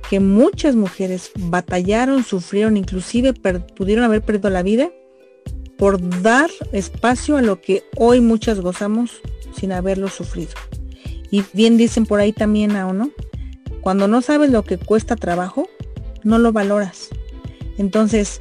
que muchas mujeres batallaron, sufrieron, inclusive pudieron haber perdido la vida por dar espacio a lo que hoy muchas gozamos sin haberlo sufrido. Y bien dicen por ahí también, ¿o no? Cuando no sabes lo que cuesta trabajo, no lo valoras. Entonces,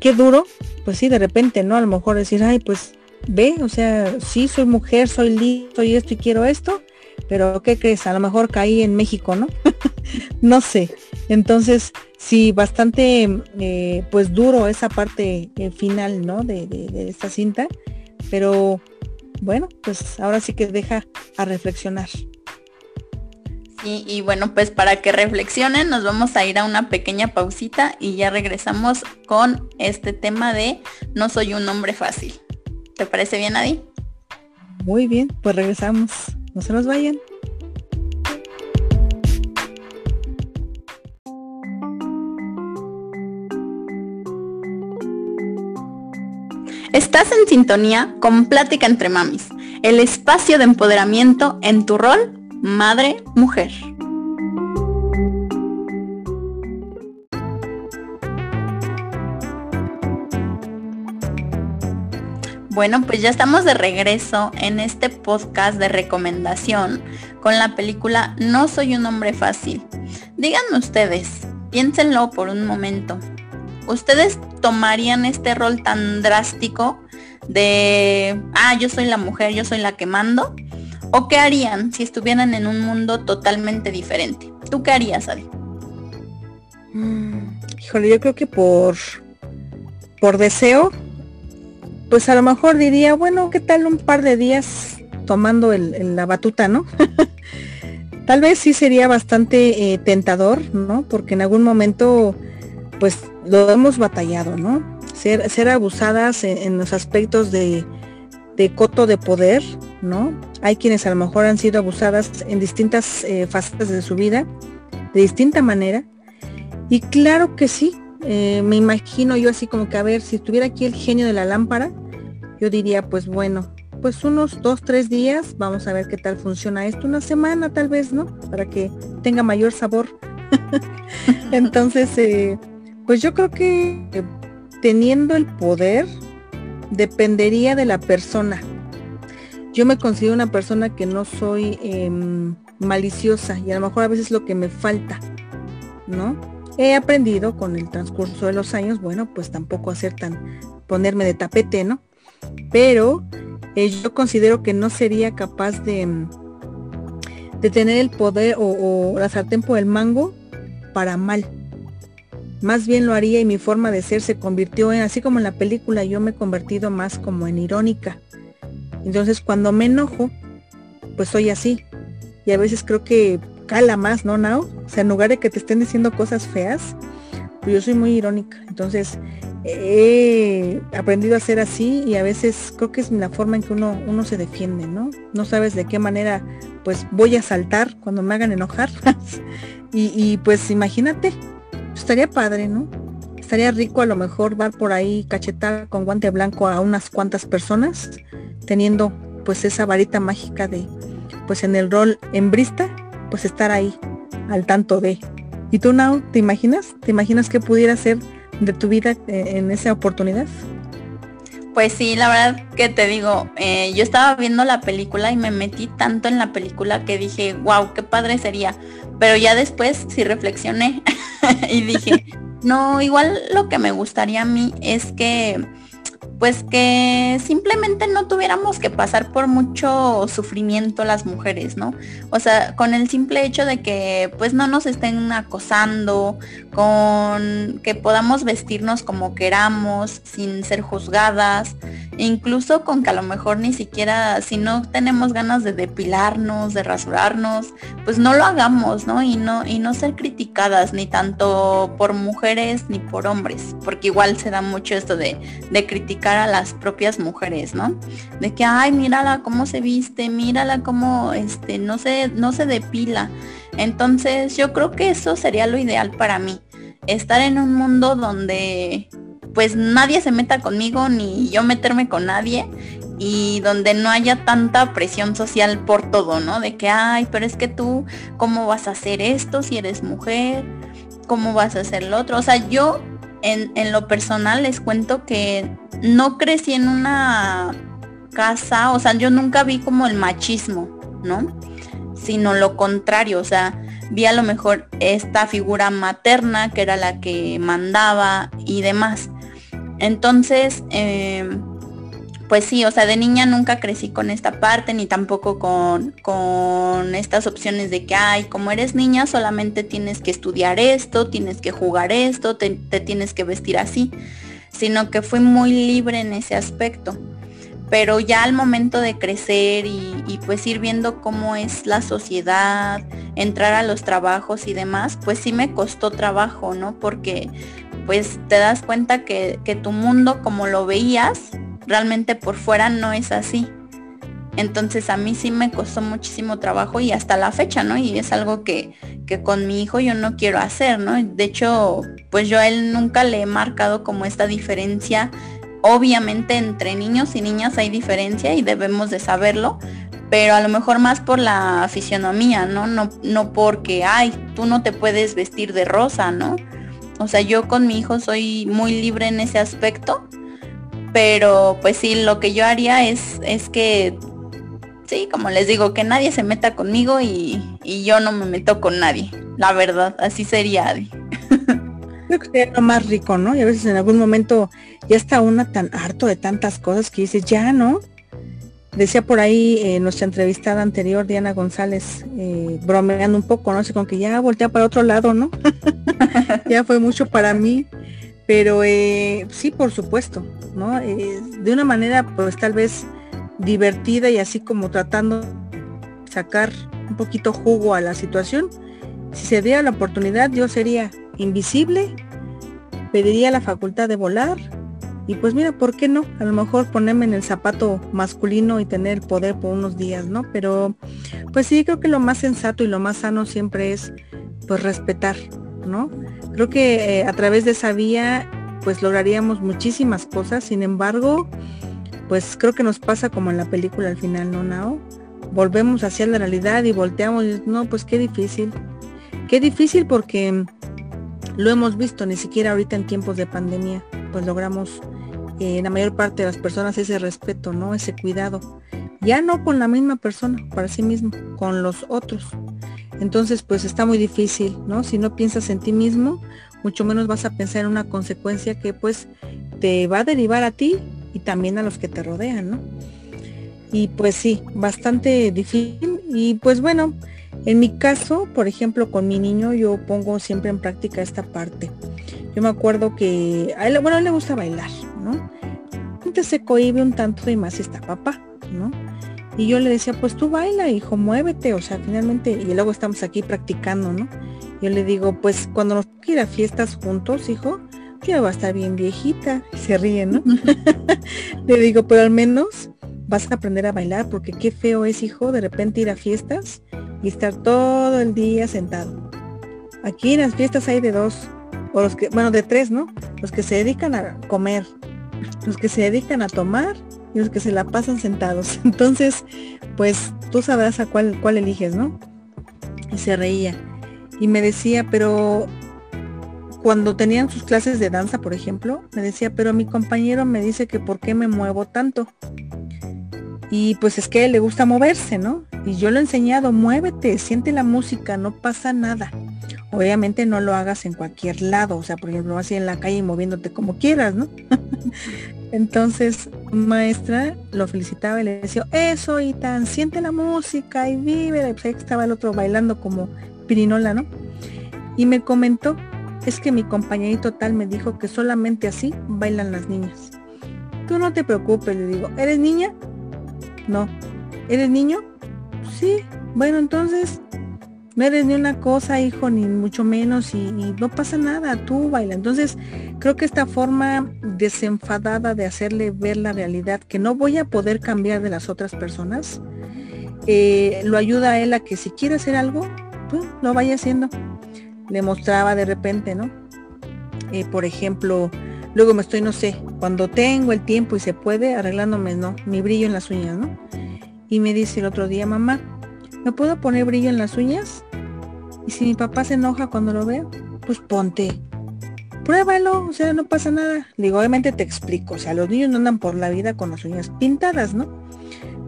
qué duro, pues sí, de repente, ¿no? A lo mejor decir, ay, pues ve, o sea, sí, soy mujer, soy listo, soy esto y quiero esto, pero ¿qué crees? A lo mejor caí en México, ¿no? no sé. Entonces, sí, bastante, eh, pues duro esa parte eh, final, ¿no? De, de esta cinta, pero bueno, pues ahora sí que deja a reflexionar. Sí, y bueno, pues para que reflexionen, nos vamos a ir a una pequeña pausita y ya regresamos con este tema de no soy un hombre fácil. ¿Te parece bien, Adi? Muy bien, pues regresamos. No se nos vayan. Estás en sintonía con Plática entre Mamis, el espacio de empoderamiento en tu rol madre-mujer. Bueno, pues ya estamos de regreso en este podcast de recomendación con la película No soy un hombre fácil. Díganme ustedes, piénsenlo por un momento. ¿Ustedes tomarían este rol tan drástico de, ah, yo soy la mujer, yo soy la que mando? ¿O qué harían si estuvieran en un mundo totalmente diferente? ¿Tú qué harías, Adi? Mm, híjole, yo creo que por, por deseo, pues a lo mejor diría, bueno, ¿qué tal un par de días tomando el, la batuta, ¿no? Tal vez sí sería bastante eh, tentador, ¿no? Porque en algún momento, pues lo hemos batallado, ¿no? Ser, abusadas en, los aspectos de, coto de poder, ¿no? Hay quienes a lo mejor han sido abusadas en distintas eh, facetas de su vida, de distinta manera. Y claro que sí, eh, me imagino yo así como que a ver, si estuviera aquí el genio de la lámpara, yo diría, pues bueno, pues unos dos, tres días, vamos a ver qué tal funciona esto, una semana tal vez, ¿no? Para que tenga mayor sabor. Entonces, eh, pues yo creo que teniendo el poder dependería de la persona. Yo me considero una persona que no soy em, maliciosa y a lo mejor a veces lo que me falta, ¿no? He aprendido con el transcurso de los años, bueno, pues tampoco hacer tan, ponerme de tapete, ¿no? Pero eh, yo considero que no sería capaz de, de tener el poder o, o la sartén por el mango para mal más bien lo haría y mi forma de ser se convirtió en, así como en la película, yo me he convertido más como en irónica. Entonces cuando me enojo, pues soy así. Y a veces creo que cala más, ¿no, Now? O sea, en lugar de que te estén diciendo cosas feas, pues yo soy muy irónica. Entonces he aprendido a ser así y a veces creo que es la forma en que uno, uno se defiende, ¿no? No sabes de qué manera pues voy a saltar cuando me hagan enojar. y, y pues imagínate, estaría padre, ¿no? Estaría rico a lo mejor dar por ahí cachetar con guante blanco a unas cuantas personas, teniendo pues esa varita mágica de, pues en el rol embrista, pues estar ahí al tanto de. ¿Y tú, Nao, te imaginas? ¿Te imaginas qué pudiera ser de tu vida eh, en esa oportunidad? Pues sí, la verdad que te digo, eh, yo estaba viendo la película y me metí tanto en la película que dije, wow, qué padre sería. Pero ya después sí reflexioné y dije, no, igual lo que me gustaría a mí es que pues que simplemente no tuviéramos que pasar por mucho sufrimiento las mujeres, ¿no? O sea, con el simple hecho de que pues no nos estén acosando, con que podamos vestirnos como queramos, sin ser juzgadas, incluso con que a lo mejor ni siquiera si no tenemos ganas de depilarnos, de rasurarnos, pues no lo hagamos, ¿no? Y no y no ser criticadas ni tanto por mujeres ni por hombres, porque igual se da mucho esto de, de criticar a las propias mujeres, ¿no? De que ay, mírala cómo se viste, mírala cómo este no se no se depila. Entonces, yo creo que eso sería lo ideal para mí, estar en un mundo donde pues nadie se meta conmigo ni yo meterme con nadie y donde no haya tanta presión social por todo, ¿no? De que, ay, pero es que tú, ¿cómo vas a hacer esto si eres mujer? ¿Cómo vas a hacer lo otro? O sea, yo en, en lo personal les cuento que no crecí en una casa, o sea, yo nunca vi como el machismo, ¿no? Sino lo contrario, o sea, vi a lo mejor esta figura materna que era la que mandaba y demás. Entonces, em, pues sí, o sea, de niña nunca crecí con esta parte, ni tampoco con, con estas opciones de que, ay, como eres niña, solamente tienes que estudiar esto, tienes que jugar esto, te, tienes que vestir así, sino que fui muy libre en ese aspecto. Pero ya al momento de crecer y, y pues ir viendo cómo es la sociedad, entrar a los trabajos y demás, pues sí me costó trabajo, ¿no? Porque pues te das cuenta que, tu mundo como lo veías, realmente por fuera no es así. Entonces a mí sí me costó muchísimo trabajo y hasta la fecha, ¿no? Y es algo que, que, con mi hijo yo no quiero hacer, ¿no? De hecho, pues yo a él nunca le he marcado como esta diferencia. Obviamente entre niños y niñas hay diferencia y debemos de saberlo, pero a lo mejor más por la fisionomía, ¿no? No, no porque, ay, tú no te puedes vestir de rosa, ¿no? O sea, yo con mi hijo soy muy libre en ese aspecto, pero pues sí, lo que yo haría es, es que, sí, como les digo, que nadie se meta conmigo y, yo no me meto con nadie. La verdad, así sería. Creo que sería lo más rico, ¿no? Y a veces en algún momento ya está una tan harto de tantas cosas que dices, ya, ¿no? Decía por ahí eh, nuestra entrevistada anterior, Diana González, eh, bromeando un poco, no sé, con que ya voltea para otro lado, ¿no? ya fue mucho para mí, pero eh, sí, por supuesto, ¿no? de una manera, pues tal vez divertida y así como tratando de sacar un poquito jugo a la situación. Si se diera la oportunidad, yo sería invisible, pediría la facultad de volar y pues mira, ¿por qué no? A lo mejor ponerme en el zapato masculino y tener poder por unos días, ¿no? Pero pues sí, creo que lo más sensato y lo más sano siempre es pues respetar, ¿no? Creo que eh, a través de esa vía pues lograríamos muchísimas cosas, sin embargo, pues creo que nos pasa como en la película al final, ¿no, Nao? Volvemos hacia la realidad y volteamos y no, pues qué difícil. Qué difícil porque lo hemos visto, ni siquiera ahorita en tiempos de pandemia, pues logramos en la mayor parte de las personas ese respeto, ¿no? Ese cuidado. Ya no con la misma persona, para sí mismo, con los otros. Entonces, pues está muy difícil, ¿no? Si no piensas en ti mismo, mucho menos vas a pensar en una consecuencia que pues te va a derivar a ti y también a los que te rodean, ¿no? Y pues sí, bastante difícil. Y pues bueno, en mi caso, por ejemplo, con mi niño, yo pongo siempre en práctica esta parte. Yo me acuerdo que a él, bueno, a él le gusta bailar, ¿no? Entonces se cohibe un tanto y más está papá, ¿no? Y yo le decía, pues tú baila, hijo, muévete, o sea, finalmente, y luego estamos aquí practicando, ¿no? Yo le digo, pues cuando nos ir a fiestas juntos, hijo, ya va a estar bien viejita, y se ríe, ¿no? le digo, pero al menos vas a aprender a bailar, porque qué feo es, hijo, de repente ir a fiestas y estar todo el día sentado. Aquí en las fiestas hay de dos, o los que, bueno, de tres, ¿no? Los que se dedican a comer, los que se dedican a tomar y los que se la pasan sentados. Entonces, pues tú sabrás a cuál, cuál eliges, ¿no? Y se reía. Y me decía, pero cuando tenían sus clases de danza, por ejemplo, me decía, pero mi compañero me dice que por qué me muevo tanto. Y pues es que le gusta moverse, ¿no? Y yo lo he enseñado, muévete, siente la música, no pasa nada. obviamente no lo hagas en cualquier lado, o sea, por ejemplo, así en la calle moviéndote como quieras, ¿no? Entonces, maestra lo felicitaba y le decía, eso y tan, siente la música y vive, pues ahí estaba el otro bailando como pirinola, ¿no? Y me comentó, es que mi compañerito tal me dijo que solamente así bailan las niñas. Tú no te preocupes, le digo, ¿eres niña? No. ¿Eres niño? Sí. Bueno, entonces no eres ni una cosa, hijo, ni mucho menos, y, no pasa nada, tú baila. Entonces, creo que esta forma desenfadada de hacerle ver la realidad que no voy a poder cambiar de las otras personas, eh, lo ayuda a él a que si quiere hacer algo, pues lo vaya haciendo. Le mostraba de repente, ¿no? Eh, por ejemplo, luego me estoy, no sé, cuando tengo el tiempo y se puede, arreglándome, ¿no? Mi brillo en las uñas, ¿no? Y me dice el otro día, mamá, ¿me puedo poner brillo en las uñas? Y si mi papá se enoja cuando lo veo, pues ponte. Pruébalo, o sea, no pasa nada. Digo, obviamente te explico, o sea, los niños no andan por la vida con las uñas pintadas, ¿no?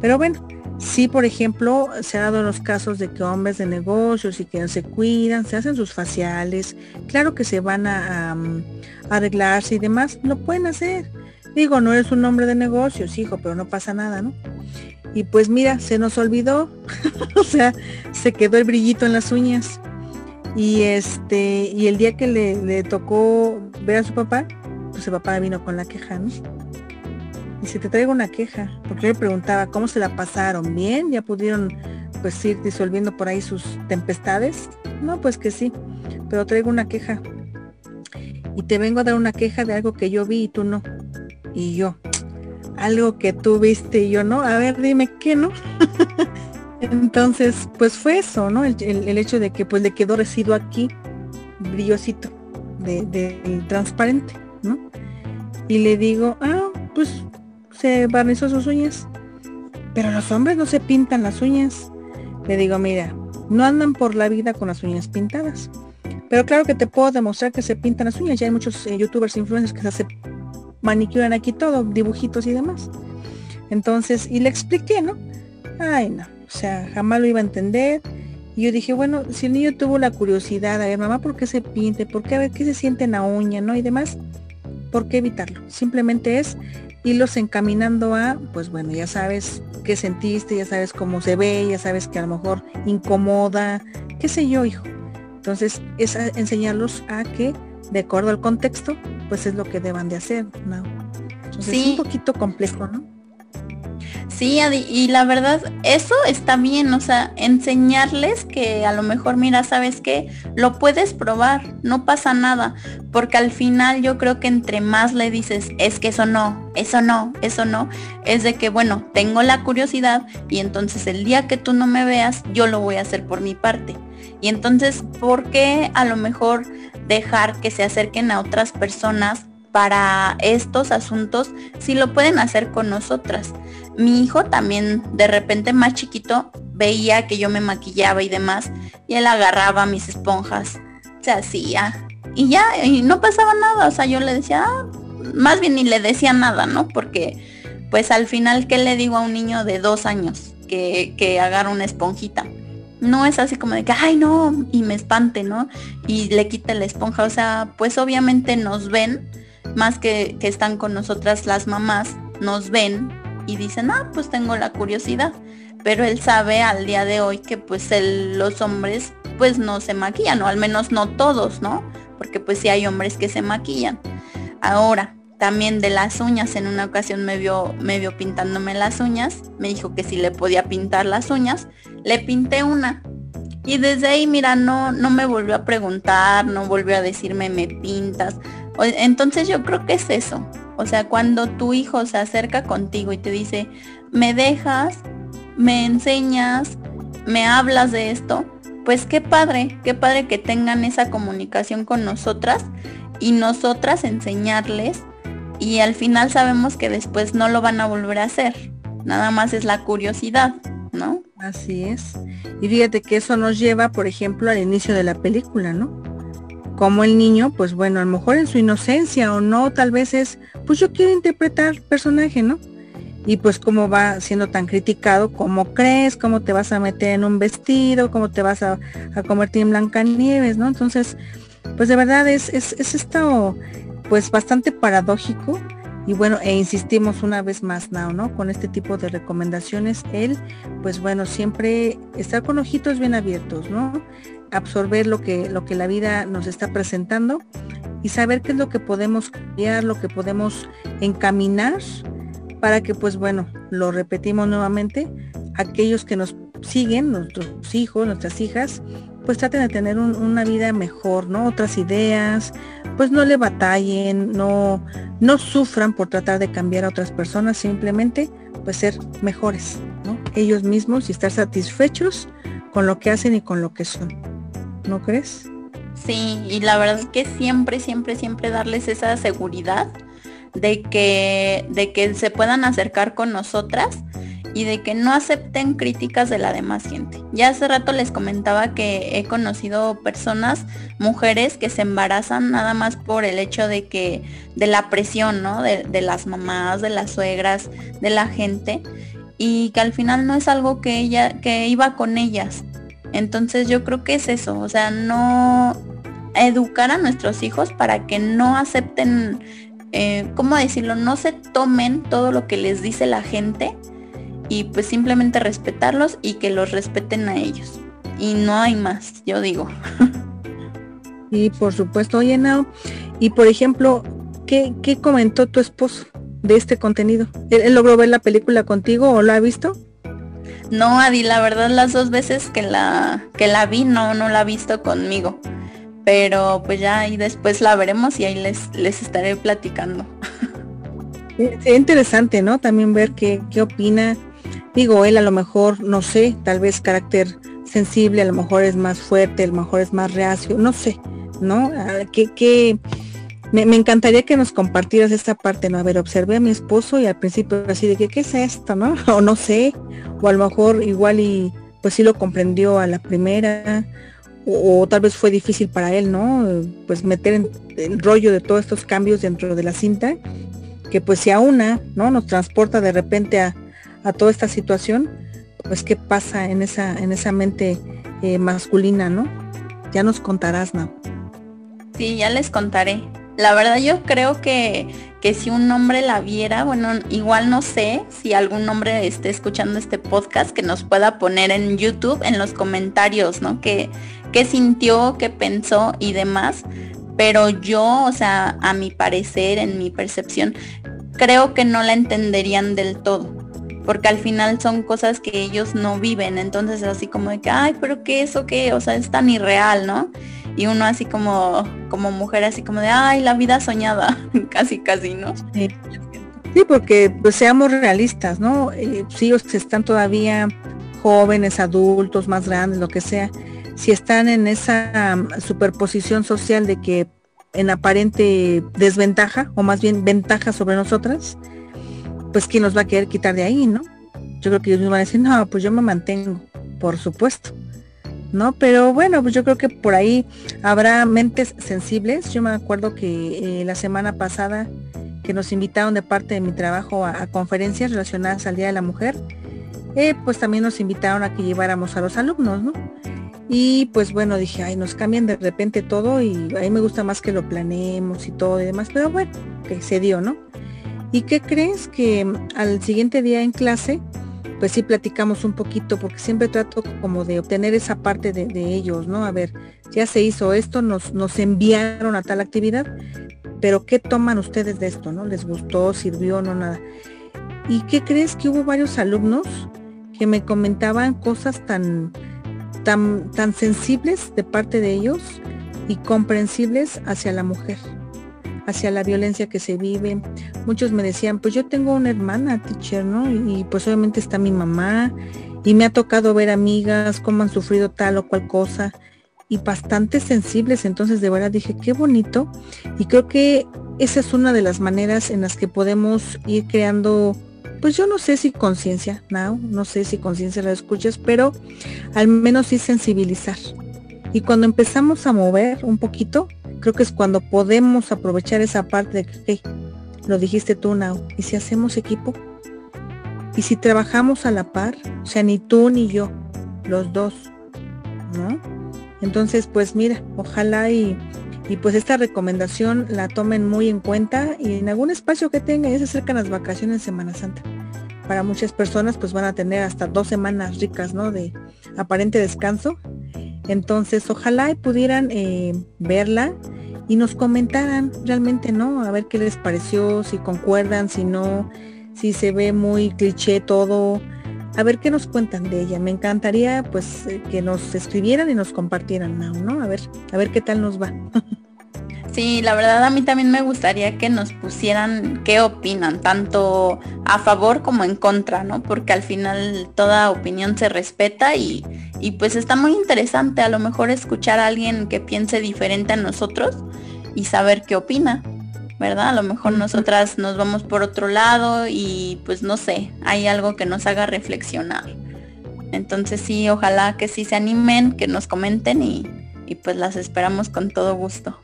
Pero bueno, sí, por ejemplo, se ha dado los casos de que hombres de negocios y que se cuidan, se hacen sus faciales, claro que se van a, a arreglarse y demás, lo pueden hacer. Digo, no eres un hombre de negocios, hijo, pero no pasa nada, ¿no? Y pues mira, se nos olvidó, o sea, se quedó el brillito en las uñas. Y este, y el día que le, tocó ver a su papá, pues su papá vino con la queja, ¿no? Si te traigo una queja, porque le preguntaba cómo se la pasaron, bien, ya pudieron pues ir disolviendo por ahí sus tempestades. No, pues que sí, pero traigo una queja. Y te vengo a dar una queja de algo que yo vi y tú no. Y yo, algo que tú viste y yo no, a ver, dime qué, ¿no? Entonces, pues fue eso, ¿no? El, hecho de que pues le quedó residuo aquí, brillosito, de, transparente, ¿no? Y le digo, ah, pues se barnizó sus uñas. Pero los hombres no se pintan las uñas. Le digo, mira, no andan por la vida con las uñas pintadas. Pero claro que te puedo demostrar que se pintan las uñas. Ya hay muchos eh, youtubers influencers que se hacen manicuran aquí todo, dibujitos y demás. Entonces, y le expliqué, ¿no? Ay, no, o sea, jamás lo iba a entender. Y yo dije, bueno, si el niño tuvo la curiosidad, a ver, mamá, ¿por qué se pinte? ¿Por qué a ver qué se siente en la uña, no? Y demás, ¿por qué evitarlo? Simplemente es irlos encaminando a, pues bueno, ya sabes qué sentiste, ya sabes cómo se ve, ya sabes que a lo mejor incomoda, qué sé yo, hijo. Entonces, es enseñarlos a que, de acuerdo al contexto, pues es lo que deban de hacer, ¿no? Entonces es un poquito complejo, ¿no? Sí, y la verdad, eso está bien, o sea, enseñarles que a lo mejor, mira, sabes que lo puedes probar, no pasa nada, porque al final yo creo que entre más le dices, es que eso no, eso no, eso no, es de que, bueno, tengo la curiosidad y entonces el día que tú no me veas, yo lo voy a hacer por mi parte. Y entonces, ¿por qué a lo mejor dejar que se acerquen a otras personas para estos asuntos si lo pueden hacer con nosotras. Mi hijo también de repente más chiquito veía que yo me maquillaba y demás y él agarraba mis esponjas, se hacía y ya y no pasaba nada, o sea, yo le decía, ah", más bien ni le decía nada, ¿no? Porque pues al final, ¿qué le digo a un niño de dos años que, que agarra una esponjita? no es así como de que, ay no, y me espante, ¿no? Y le quita la esponja. O sea, pues obviamente nos ven, más que, que están con nosotras las mamás, nos ven y dicen, ah, pues tengo la curiosidad. Pero él sabe al día de hoy que pues los hombres pues no se maquillan, o al menos no todos, ¿no? Porque pues sí hay hombres que se maquillan. Ahora, también de las uñas. En una ocasión me vio, me vio pintándome las uñas. Me dijo que si le podía pintar las uñas. Le pinté una. Y desde ahí, mira, no, no me volvió a preguntar, no volvió a decirme me pintas. Entonces yo creo que es eso. O sea, cuando tu hijo se acerca contigo y te dice, me dejas, me enseñas, me hablas de esto, pues qué padre, qué padre que tengan esa comunicación con nosotras y nosotras enseñarles y al final sabemos que después no lo van a volver a hacer. Nada más es la curiosidad, ¿no? Así es. Y fíjate que eso nos lleva, por ejemplo, al inicio de la película, ¿no? Como el niño, pues bueno, a lo mejor en su inocencia o no, tal vez es, pues yo quiero interpretar personaje, ¿no? y pues cómo va siendo tan criticado, cómo crees, cómo te vas a meter en un vestido, cómo te vas a, convertir en Blancanieves, ¿no? Entonces, pues de verdad es, es, es esto pues bastante paradójico y bueno, e insistimos una vez más, Now, ¿no? Con este tipo de recomendaciones, él, pues bueno, siempre estar con ojitos bien abiertos, ¿no? Absorber lo que, lo que la vida nos está presentando y saber qué es lo que podemos cambiar, lo que podemos encaminar para que, pues bueno, lo repetimos nuevamente, aquellos que nos siguen, nuestros hijos, nuestras hijas, pues traten de tener una vida mejor, ¿no? Otras ideas, pues no le batallen, no, no sufran por tratar de cambiar a otras personas, simplemente pues ser mejores. Ellos mismos y estar satisfechos con lo que hacen y con lo que son. ¿No crees? Sí, y la verdad es que siempre, siempre, siempre darles esa seguridad de que, de que se puedan acercar con nosotras y de que no acepten críticas de la demás gente. Ya hace rato les comentaba que he conocido personas, mujeres que se embarazan nada más por el hecho de que, de la presión, ¿no? De, de las mamás, de las suegras, de la gente, y que al final no es algo que ella, que iba con ellas. Entonces yo creo que es eso, o sea, no educar a nuestros hijos para que no acepten, eh, ¿cómo decirlo? No se tomen todo lo que les dice la gente y pues simplemente respetarlos y que los respeten a ellos. Y no hay más, yo digo. Y por supuesto, oye Nao, y por ejemplo, ¿qué, ¿qué, comentó tu esposo de este contenido? ¿Él, logró ver la película contigo o la ha visto? No, Adi, la verdad las dos veces que la, que la vi, no, no la ha visto conmigo. Pero pues ya ahí después la veremos y ahí les, les estaré platicando. Es interesante, ¿no? También ver qué, qué opina Digo, él a lo mejor, no sé, tal vez carácter sensible, a lo mejor es más fuerte, a lo mejor es más reacio, no sé, ¿no? Ah, que, me, encantaría que nos compartieras esta parte, ¿no? A ver, observé a mi esposo y al principio así de que, ¿qué es esto, no? O no sé, o a lo mejor igual y pues sí lo comprendió a la primera, o, tal vez fue difícil para él, ¿no? Pues meter en, el rollo de todos estos cambios dentro de la cinta, que pues si a una, ¿no? Nos transporta de repente a, a toda esta situación, pues qué pasa en esa, en esa mente eh, masculina, ¿no? Ya nos contarás, ¿no? Sí, ya les contaré. La verdad yo creo que, que si un hombre la viera, bueno, igual no sé si algún hombre esté escuchando este podcast que nos pueda poner en YouTube en los comentarios, ¿no? Que, qué sintió, qué pensó y demás. Pero yo, o sea, a mi parecer, en mi percepción, creo que no la entenderían del todo porque al final son cosas que ellos no viven, entonces así como de que, ay, pero qué eso qué, o sea, es tan irreal, ¿no? Y uno así como, como mujer así como de, ay, la vida soñada, casi, casi, ¿no? Sí, porque pues seamos realistas, ¿no? Eh, si ellos están todavía jóvenes, adultos, más grandes, lo que sea, si están en esa superposición social de que en aparente desventaja, o más bien ventaja sobre nosotras, pues quién nos va a querer quitar de ahí, ¿no? Yo creo que ellos van a decir, no, pues yo me mantengo, por supuesto. ¿No? Pero bueno, pues yo creo que por ahí habrá mentes sensibles. Yo me acuerdo que eh, la semana pasada que nos invitaron de parte de mi trabajo a, conferencias relacionadas al Día de la Mujer, eh, pues también nos invitaron a que lleváramos a los alumnos, ¿no? Y pues bueno, dije, ay, nos cambian de repente todo y a mí me gusta más que lo planeemos y todo y demás, pero bueno, que se dio, ¿no? ¿Y qué crees que al siguiente día en clase, pues sí platicamos un poquito, porque siempre trato como de obtener esa parte de, ellos, ¿no? A ver, ya se hizo esto, nos, nos enviaron a tal actividad, pero ¿qué toman ustedes de esto, no? ¿Les gustó, sirvió, no nada? ¿Y qué crees que hubo varios alumnos que me comentaban cosas tan, tan, tan sensibles de parte de ellos y comprensibles hacia la mujer? Hacia la violencia que se vive. Muchos me decían, pues yo tengo una hermana, teacher, ¿no? Y, pues obviamente está mi mamá y me ha tocado ver amigas cómo han sufrido tal o cual cosa y bastante sensibles. Entonces de verdad dije, qué bonito. Y creo que esa es una de las maneras en las que podemos ir creando, pues yo no sé si conciencia, no, no sé si conciencia la escuchas, pero al menos sí sensibilizar. Y cuando empezamos a mover un poquito, creo que es cuando podemos aprovechar esa parte de que, lo dijiste tú, Nao, ¿y si hacemos equipo? y si trabajamos a la par, o sea, ni tú ni yo, los dos, ¿no? Entonces, pues mira, ojalá y, y pues esta recomendación la tomen muy en cuenta y en algún espacio que tengan, ya se acercan las vacaciones en Semana Santa. Para muchas personas pues van a tener hasta dos semanas ricas, ¿no? De aparente descanso. Entonces, ojalá pudieran eh, verla y nos comentaran realmente, ¿no? A ver qué les pareció, si concuerdan, si no, si se ve muy cliché todo, a ver qué nos cuentan de ella. Me encantaría pues eh, que nos escribieran y nos compartieran, ¿no? A ver, a ver qué tal nos va. Sí, la verdad a mí también me gustaría que nos pusieran qué opinan, tanto a favor como en contra, ¿no? Porque al final toda opinión se respeta y, y pues está muy interesante a lo mejor escuchar a alguien que piense diferente a nosotros y saber qué opina. ¿verdad? A lo mejor nosotras nos vamos por otro lado y pues no sé, hay algo que nos haga reflexionar. Entonces sí, ojalá que sí se animen, que nos comenten y, pues las esperamos con todo gusto.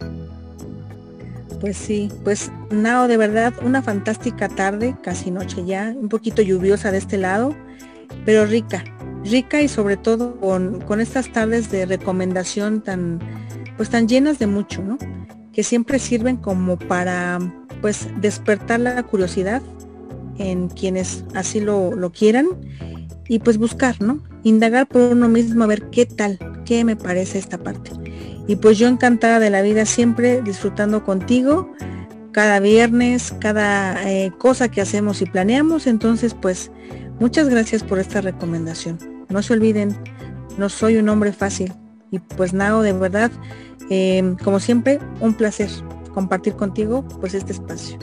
Pues sí, pues Nao, de verdad, una fantástica tarde, casi noche ya, un poquito lluviosa de este lado, pero rica, rica y sobre todo con, con estas tardes de recomendación tan, pues tan llenas de mucho, ¿no? que siempre sirven como para pues despertar la curiosidad en quienes así lo, lo quieran y pues buscar, ¿no? Indagar por uno mismo a ver qué tal, qué me parece esta parte. Y pues yo encantada de la vida siempre disfrutando contigo cada viernes, cada eh, cosa que hacemos y planeamos. Entonces pues muchas gracias por esta recomendación. No se olviden, no soy un hombre fácil. Y pues nada, de verdad, Em, como siempre, un placer compartir contigo pues este espacio.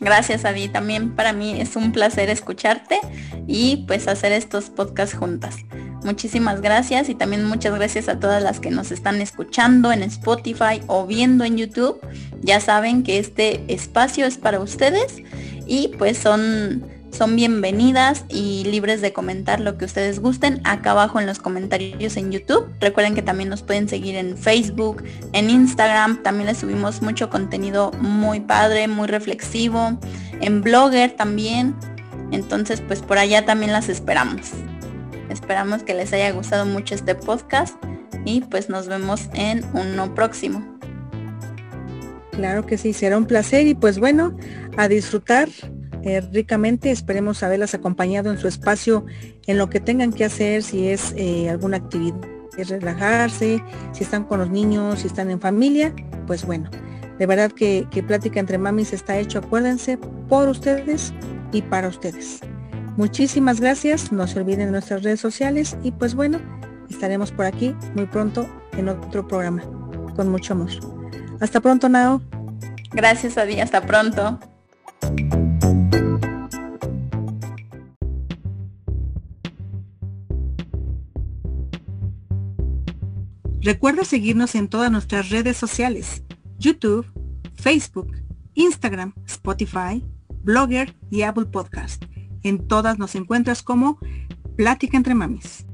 Gracias Adi, también para mí es un placer escucharte y pues hacer estos podcasts juntas. Muchísimas gracias y también muchas gracias a todas las que nos están escuchando en Spotify o viendo en YouTube. Ya saben que este espacio es para ustedes y pues son son bienvenidas y libres de comentar lo que ustedes gusten acá abajo en los comentarios en YouTube. Recuerden que también nos pueden seguir en Facebook, en Instagram. También les subimos mucho contenido muy padre, muy reflexivo. En Blogger también. Entonces pues por allá también las esperamos. Esperamos que les haya gustado mucho este podcast y pues nos vemos en uno próximo. Claro que sí, será un placer y pues bueno, a disfrutar eh, ricamente. Esperemos haberlas acompañado en su espacio en lo que tengan que hacer, si es eh, alguna actividad, es relajarse, si están con los niños, si están en familia, pues bueno, de verdad que, que Plática entre Mamis está hecho, acuérdense, por ustedes y para ustedes. Muchísimas gracias, no se olviden de nuestras redes sociales y pues bueno, estaremos por aquí muy pronto en otro programa, con mucho amor. Hasta pronto, Nao. Gracias, Adi, hasta pronto. Recuerda seguirnos en todas nuestras redes sociales, YouTube, Facebook, Instagram, Spotify, Blogger y Apple Podcast. En todas nos encuentras como Plática entre Mamis.